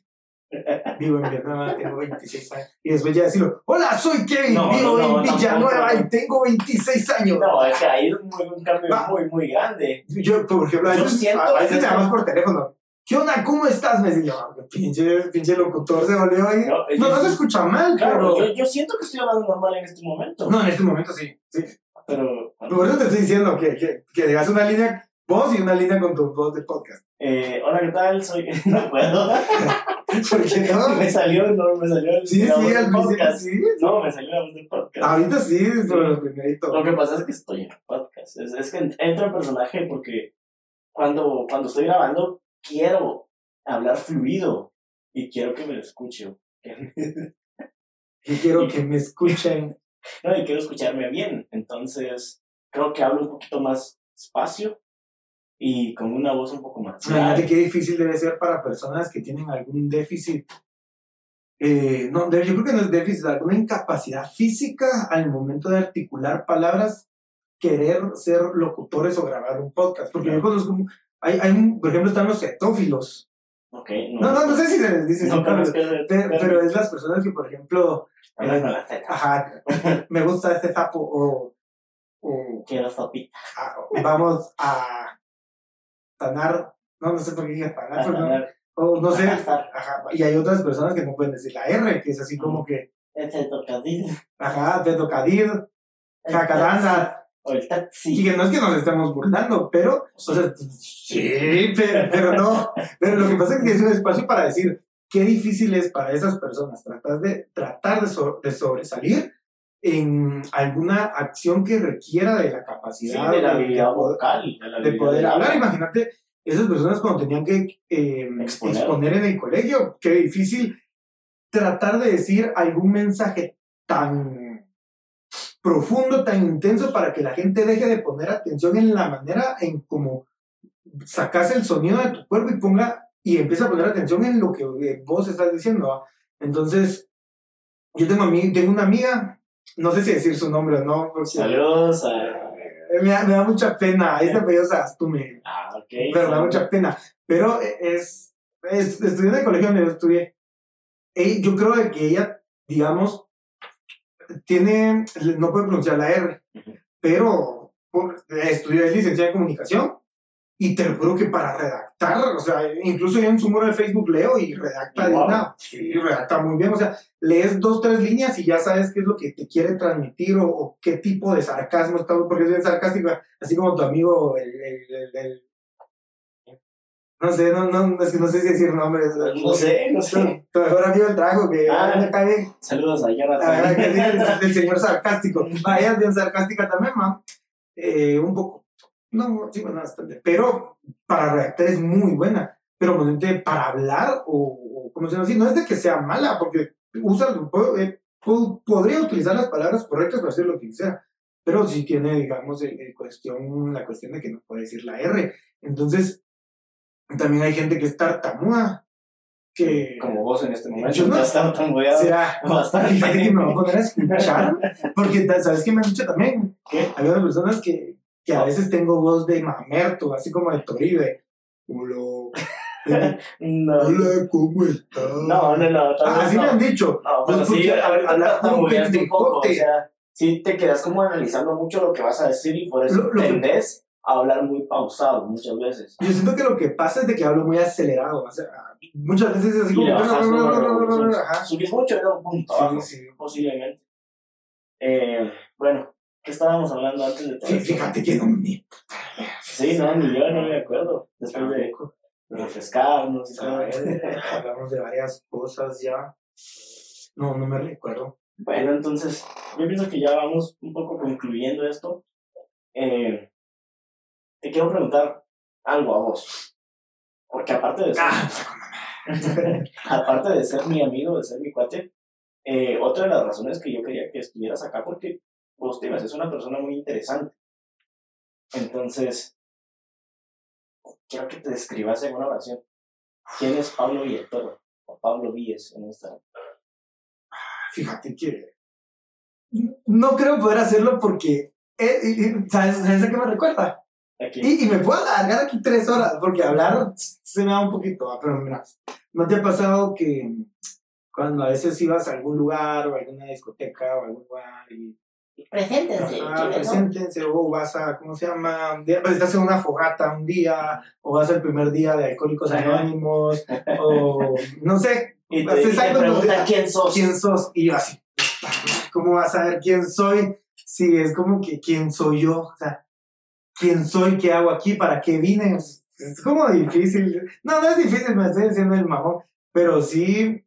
vivo en Villanueva, tengo 26 años. Y después ya decirlo, hola, soy Kevin, No, vivo no, no, en Villanueva y tengo 26 años. No, es que ahí es muy- un cambio Va. muy, muy grande. Yo, por ejemplo, a veces, a veces me llamas por teléfono. ¿Qué onda? ¿Cómo estás? Me "Ah, pinche, pinche locutor se volvió ahí. No, No, no se escucha mal, Claro, pero... yo, yo siento que estoy hablando normal en este momento. No, en este momento sí. sí. Pero, Por eso te estoy diciendo que, que, que digas una línea voz y una línea con tu voz de podcast. eh, hola, ¿qué tal? Soy. [LAUGHS] No puedo. [LAUGHS] Porque no. me salió, no, me salió el Sí, la voz sí, del al podcast. sí. No, me salió la voz del podcast. Ahorita sí, sobre lo primerito. Lo que pasa es que estoy en el podcast. Es, es que entro en personaje porque cuando, cuando estoy grabando, quiero hablar fluido y quiero que me lo escuchen. [LAUGHS] y quiero que me escuchen. No, y quiero escucharme bien. Entonces, creo que hablo un poquito más espacio y con una voz un poco más. Imagínate qué difícil debe ser para personas que tienen algún déficit. Eh, no, yo creo que no es déficit, alguna incapacidad física al momento de articular palabras, querer ser locutores o grabar un podcast. Porque yo conozco, hay, hay, por ejemplo, están los cetófilos. Okay, no, no, no, sé si se les dice no, pero, pero, es las personas que, por ejemplo, eh, la ajá, me gusta este sapo o, o quiero sopita. vamos a sanar, no, no sé por qué dije sanar, pero no, o no sé, [LAUGHS] ajá, y hay otras personas que no pueden decir la R, que es así como que... Ese tocadil. Ajá, tocadil, jacaranda. O el taxi. Y que no es que nos estemos burlando, pero, o sea, sí, pero, pero no. Pero lo que pasa es que es un espacio para decir qué difícil es para esas personas tratar de, tratar de, de sobresalir en alguna acción que requiera de la capacidad de la habilidad vocal, de, poder hablar. Imagínate esas personas cuando tenían que em, exponer. en el colegio, qué difícil tratar de decir algún mensaje tan profundo, tan intenso para que la gente deje de poner atención en la manera en cómo sacas el sonido de tu cuerpo y ponga y empieza a poner atención en lo que eh, vos estás diciendo. Entonces, yo tengo, a mí, tengo una amiga no sé si decir su nombre o no. Saludos a... Me da, me da mucha pena, es apellido Sastume. Ah, ok. Pero me da mucha pena. Pero es, es estudié en el colegio donde yo estudié. yo creo que ella, digamos, tiene, no puede pronunciar la R, pero estudió, es licenciada en comunicación y te lo juro que para redactar, o sea, incluso yo en su muro de Facebook leo y redacta, y redacta muy bien, o sea, lees dos, tres líneas y ya sabes qué es lo que te quiere transmitir o, qué tipo de sarcasmo está, porque es bien sarcástico, así como tu amigo, el, el, no sé, no, no, es que no sé si decir nombres. No sé, no sé. Tu mejor amigo del trabajo, que ah, me cae. Saludos a Jonathan. Ah, el, [LAUGHS] el, señor sarcástico. Ella es bien sarcástica también, ma. Eh, un poco no, sí, bueno, bastante. Pero para redactar es muy buena. Pero para hablar, o, como se llama así, no es de que sea mala, porque usa, eh, podría utilizar las palabras correctas para hacer lo que sea. Pero sí tiene, digamos, el, cuestión, la cuestión de que no puede decir la R. Entonces, también hay gente que es tartamuda. Que, como vos en este momento, yo no, estás tartamudeado sea, bastante. Fíjate [LAUGHS] que me voy a poner a escuchar, porque sabes que me han dicho también que hay otras personas que, que a veces tengo voz de mamerto, así como de Toribe. Hola. [LAUGHS] no. Hola, ¿cómo estás? No, no, no. Ah, así me han dicho. No, pero sí, hablar como un poco, o sea, sí te quedas como analizando mucho lo que vas a decir y por eso tendés a hablar muy pausado muchas veces. Yo siento que lo que pasa es de que hablo muy acelerado, o sea, muchas veces es así como... Subís mucho en un punto sí, sí. posiblemente. Eh, bueno, ¿Qué estábamos hablando antes de todo? Sí, fíjate que no me. Sí, no, ni yo no me acuerdo. Después de refrescarnos y todo. [LAUGHS] Hablamos de varias cosas ya. No, no me recuerdo. Bueno, entonces, yo pienso que ya vamos un poco concluyendo esto. Eh, te quiero preguntar algo a vos. Porque aparte de ser. Ah, [LAUGHS] aparte de ser mi amigo, de ser mi cuate, eh, otra de las razones que yo quería que estuvieras acá, porque vos es una persona muy interesante. Entonces, quiero que te describas en una oración. ¿Quién es Pablo Villatoro? O Pablo Víez en esta. Fíjate que no creo poder hacerlo porque, eh, ¿sabes, ¿sabes, a qué me recuerda? Y, y, me puedo alargar aquí tres horas porque hablar se me da un poquito, pero mira, ¿no te ha pasado que cuando a veces ibas a algún lugar o a alguna discoteca o algún lugar y Preséntense. Ah, preséntense, o vas a, ¿cómo se llama? Pues, estás en una fogata un día, o vas al primer día de Alcohólicos Anónimos, o no sé. Y te, preguntan quién sos. ¿Quién sos? Y yo así, ¿cómo vas a saber quién soy? Sí, es como que quién soy yo, o sea, quién soy, qué hago aquí, para qué vine. Es como difícil. No, no es difícil, me estoy diciendo el mamón, pero sí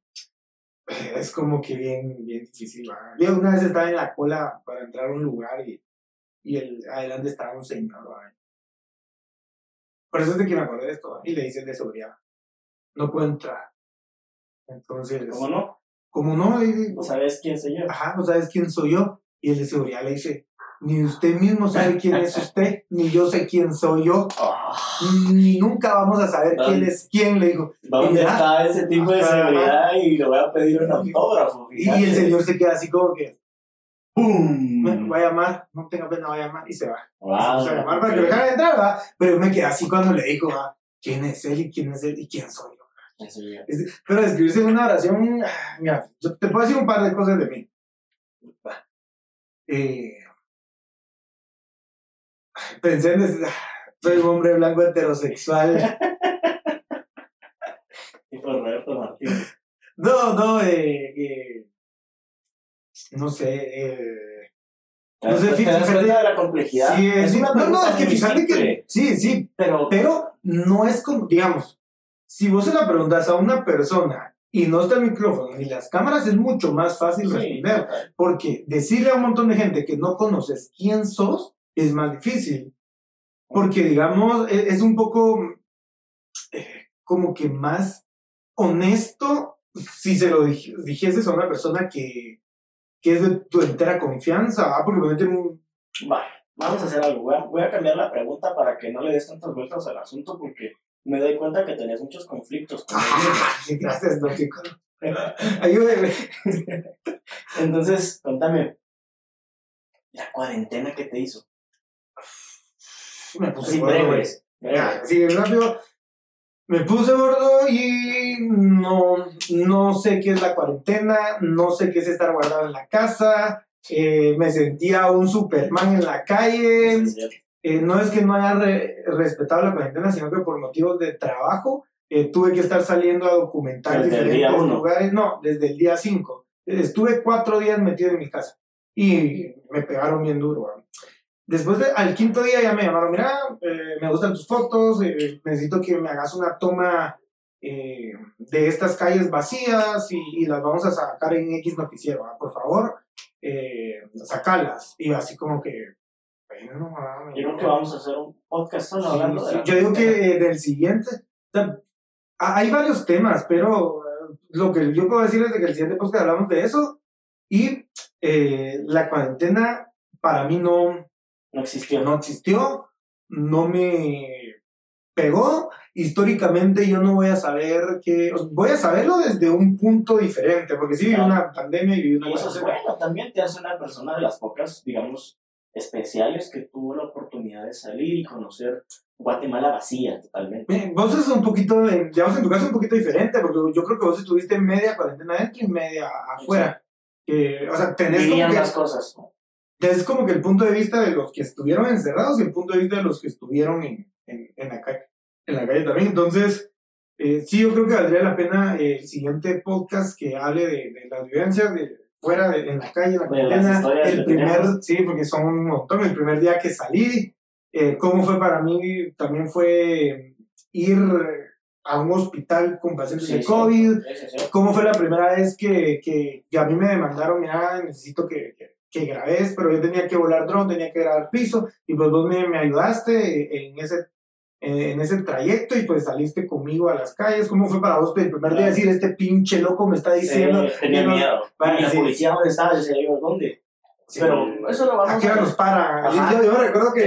[CLEARS THROAT] es como que bien, bien difícil. Yo una vez estaba en la cola para entrar a un lugar y, y el, adelante estaba un señor. por eso es de que me acordé de esto. Y le dice el de seguridad, no puedo entrar. Entonces, ¿Cómo no? como no, le dice, ¿No sabes quién soy yo? ajá, no sabes quién soy yo. Y el de seguridad le dice, ni usted mismo sabe quién es usted, ni yo sé quién soy yo, Ah, ni nunca vamos a saber quién es quién, le dijo. ¿Dónde está ese tipo de seguridad? Y le voy a pedir un autógrafo. Y, y el señor se queda así como que, ¡Pum! voy a llamar, no tenga pena, voy a llamar, y se va. Wow, se va a llamar para que lo dejaran entrar, ¿va? Pero yo me quedé así cuando le dijo, ¿va? ¿quién es él y quién es él y quién soy yo? Es- Pero escribirse en una oración, ah, mira, yo te puedo decir un par de cosas de mí. Va. Eh, pensé en decir, ah, soy un hombre blanco heterosexual. [LAUGHS] Tipo Roberto Martínez. No, no, eh, eh, no sé. Eh, No sé, ¿Te fíjate- de la complejidad? sí, es, una no, no, es que fíjate simple, que. Sí, sí, Pero, pero no es como, digamos, si vos se la preguntas a una persona y no está el micrófono ni las cámaras, es mucho más fácil sí, responder. Porque decirle a un montón de gente que no conoces quién sos es más difícil. Porque, digamos, e- es un poco eh, como que más honesto si se lo dij- dijeses a una persona que, que es de tu entera confianza. ¿ah? Porque obviamente un- Va, vamos a hacer algo. Voy a, voy a cambiar la pregunta para que no le des tantas vueltas al asunto porque me doy cuenta que tenías muchos conflictos con ¡Ah! [LAUGHS] Gracias, don Chico. [LAUGHS] Ayúdeme. Entonces, contame, la cuarentena que te hizo. Me puse gordo, güey. breves. Ya, Sí, rápido. Me puse gordo y no, no sé qué es la cuarentena, no sé qué es estar guardado en la casa. eh, me sentía un Superman en la calle. Eh, no es que no haya re- respetado la cuarentena, sino que por motivos de trabajo eh, tuve que estar saliendo a documentar Desde el día diferentes uno. lugares. No, desde el día 5. Estuve cuatro días metido en mi casa y me pegaron bien duro. Después de- al quinto día ya me llamaron, mira, eh, me gustan tus fotos, eh, necesito que me hagas una toma eh, de estas calles vacías y, y las vamos a sacar en X noticiero, ¿va? por favor, eh, sacalas. Y así como que, bueno, ah, Yo creo que vamos a hacer un podcast solo Sí, hablando sí. de Yo digo que del siguiente, o sea, ha- hay varios temas, pero eh, lo que yo puedo decir es de que el siguiente podcast hablamos de eso y eh, la cuarentena para mí no, no existió. no existió, no me pegó. Históricamente yo no voy a saber que, o sea, voy a saberlo desde un punto diferente, porque sí viví Claro. una pandemia y viví una Y eso es bueno, también te hace una persona de las pocas, digamos, especiales que tuvo la oportunidad de salir y conocer Guatemala vacía totalmente. Eh, Vos es un poquito, digamos, en tu caso un poquito diferente, porque yo creo que vos estuviste media cuarentena adentro y media afuera. Que, o sea, tenés como, Vivían que, las cosas. ¿No? tenés como que el punto de vista de los que estuvieron encerrados y el punto de vista de los que estuvieron en, en, en, la, calle, en la calle también. Entonces, eh, sí, yo creo que valdría la pena eh, el siguiente podcast que hable de, de las vivencias de fuera, de, en la calle, en la cuarentena. El que primer, tenemos. sí, porque son un montón. El primer día que salí, eh, cómo fue para mí, también fue ir a un hospital con pacientes Sí, de. COVID. Sí, sí. ¿Cómo fue la primera vez que, que, que a mí me demandaron, mira, necesito que, que, que grabes, pero yo tenía que volar dron, tenía que grabar piso, y pues vos me, me ayudaste en ese, en ese trayecto y pues saliste conmigo a las calles. ¿Cómo fue para vos el primer día decir, este pinche loco me está diciendo? Eh, tenía no- miedo. Para- y la policía, ¿dónde estaba? Yo decía, yo, ¿dónde? Sí. Pero eso lo ¿A vamos qué hora nos para? Yo, yo recuerdo que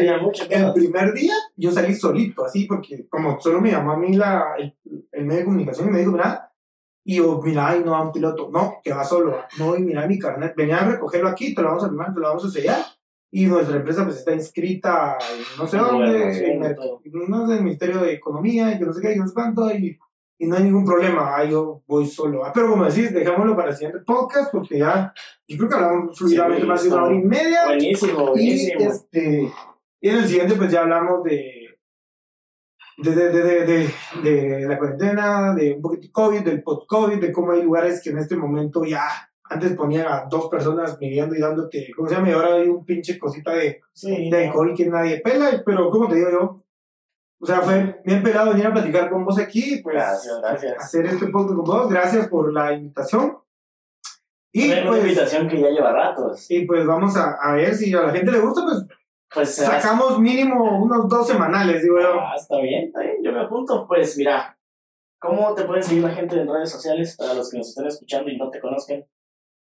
el primer día yo salí solito, así, porque como solo me llamó a mí la, el, el medio de comunicación y me dijo, mira, y yo, mira, ahí no va un piloto, no, que va solo, no, y mira mi carnet, venía a recogerlo aquí, te lo vamos a firmar, te lo vamos a sellar, y nuestra empresa pues está inscrita en no sé dónde, en y el, no sé, el Ministerio de Economía, y que no sé qué, y no sé cuánto, y, y no hay ningún problema, ahí yo voy solo, ah, pero como decís, dejámoslo para el siguiente podcast, porque ya, yo creo que hablamos fluidamente Sí, más de una hora y media, Buenísimo, y, buenísimo. este, y en el siguiente, pues ya hablamos de, de, de, de, de, de, de la cuarentena, de un poquito de COVID, del post-COVID, de cómo hay lugares que en este momento ya antes ponían a dos personas midiendo y dándote, ¿cómo se llama? Y ahora hay un pinche cosita de, Sí, de alcohol que nadie pela, pero como te digo yo, o sea, fue bien pelado venir a platicar con vos aquí, pues Gracias, gracias. hacer este podcast con vos, gracias por la invitación. Y Fue una pues, invitación que ya lleva ratos. y pues vamos a, a ver si a la gente le gusta, pues Pues sacamos mínimo unos dos semanales, digo yo. Ah, está bien, está bien, yo me apunto. Pues mira, ¿cómo te pueden seguir la gente en redes sociales para los que nos estén escuchando y no te conozcan?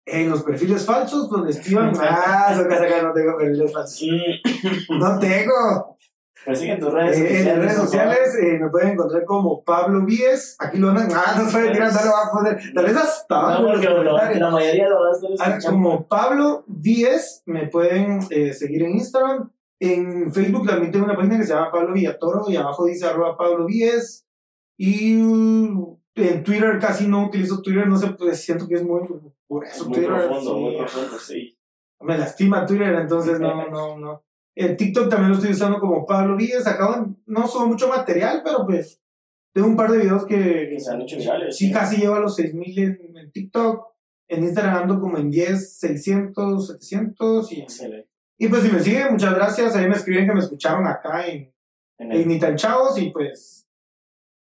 En los perfiles falsos, donde escriban. [LAUGHS] ah, acá, acá no tengo perfiles falsos. [LAUGHS] no tengo. Pues siguen tus redes sociales. Eh, en redes sociales eh, me pueden encontrar como Pablo Vies. Aquí lo van Ah, no soy tirar, no lo va a poner. Tal vez hasta abajo. No, porque lo, la mayoría lo va a estar ah. Como Pablo Vies, me pueden eh, seguir en Instagram. En Facebook también tengo una página que se llama Pablo Villatoro y abajo dice arroba Pablo Vies. Y mm, en Twitter casi no utilizo Twitter, no sé, pues siento que es muy. Por eso muy Twitter. Profundo, muy profundo, sí. Me lastima Twitter, entonces no, no, no. En TikTok también lo estoy usando como Pablo Villas. Acabo, no subo mucho material, pero pues tengo un par de videos que, que se han hecho virales. Sí, casi llevo a los 6000 en, en TikTok. En Instagram ando como en 10, 600, 700. Y, Excelente. Y pues si me siguen, muchas gracias. Ahí me escriben que me escucharon acá en, En en el- Chavos y pues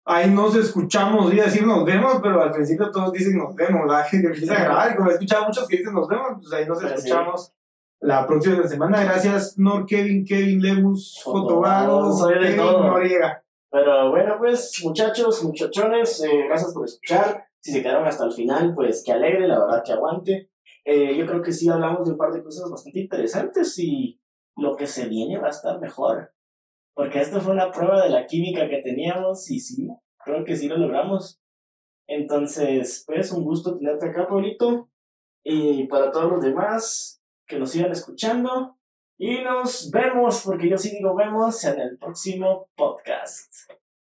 ahí nos escuchamos, a decir nos vemos, pero al principio todos dicen nos vemos, la gente empieza a grabar y como he escuchado muchos que dicen nos vemos, pues ahí nos Pues sí. escuchamos la próxima semana. Gracias, Nor Kevin, Kevin Lemus, de Kevin. Noriega. Pero bueno, pues muchachos, muchachones, eh, gracias por escuchar. Si se quedaron hasta el final, pues que alegre, la verdad que aguante. Eh, yo creo que sí hablamos de un par de cosas bastante interesantes y lo que se viene va a estar mejor. Porque esto fue una prueba de la química que teníamos y sí, creo que sí lo logramos. Entonces, pues un gusto tenerte acá, Pablito. Y para todos los demás que nos sigan escuchando. Y nos vemos, porque yo sí digo vemos en el próximo podcast.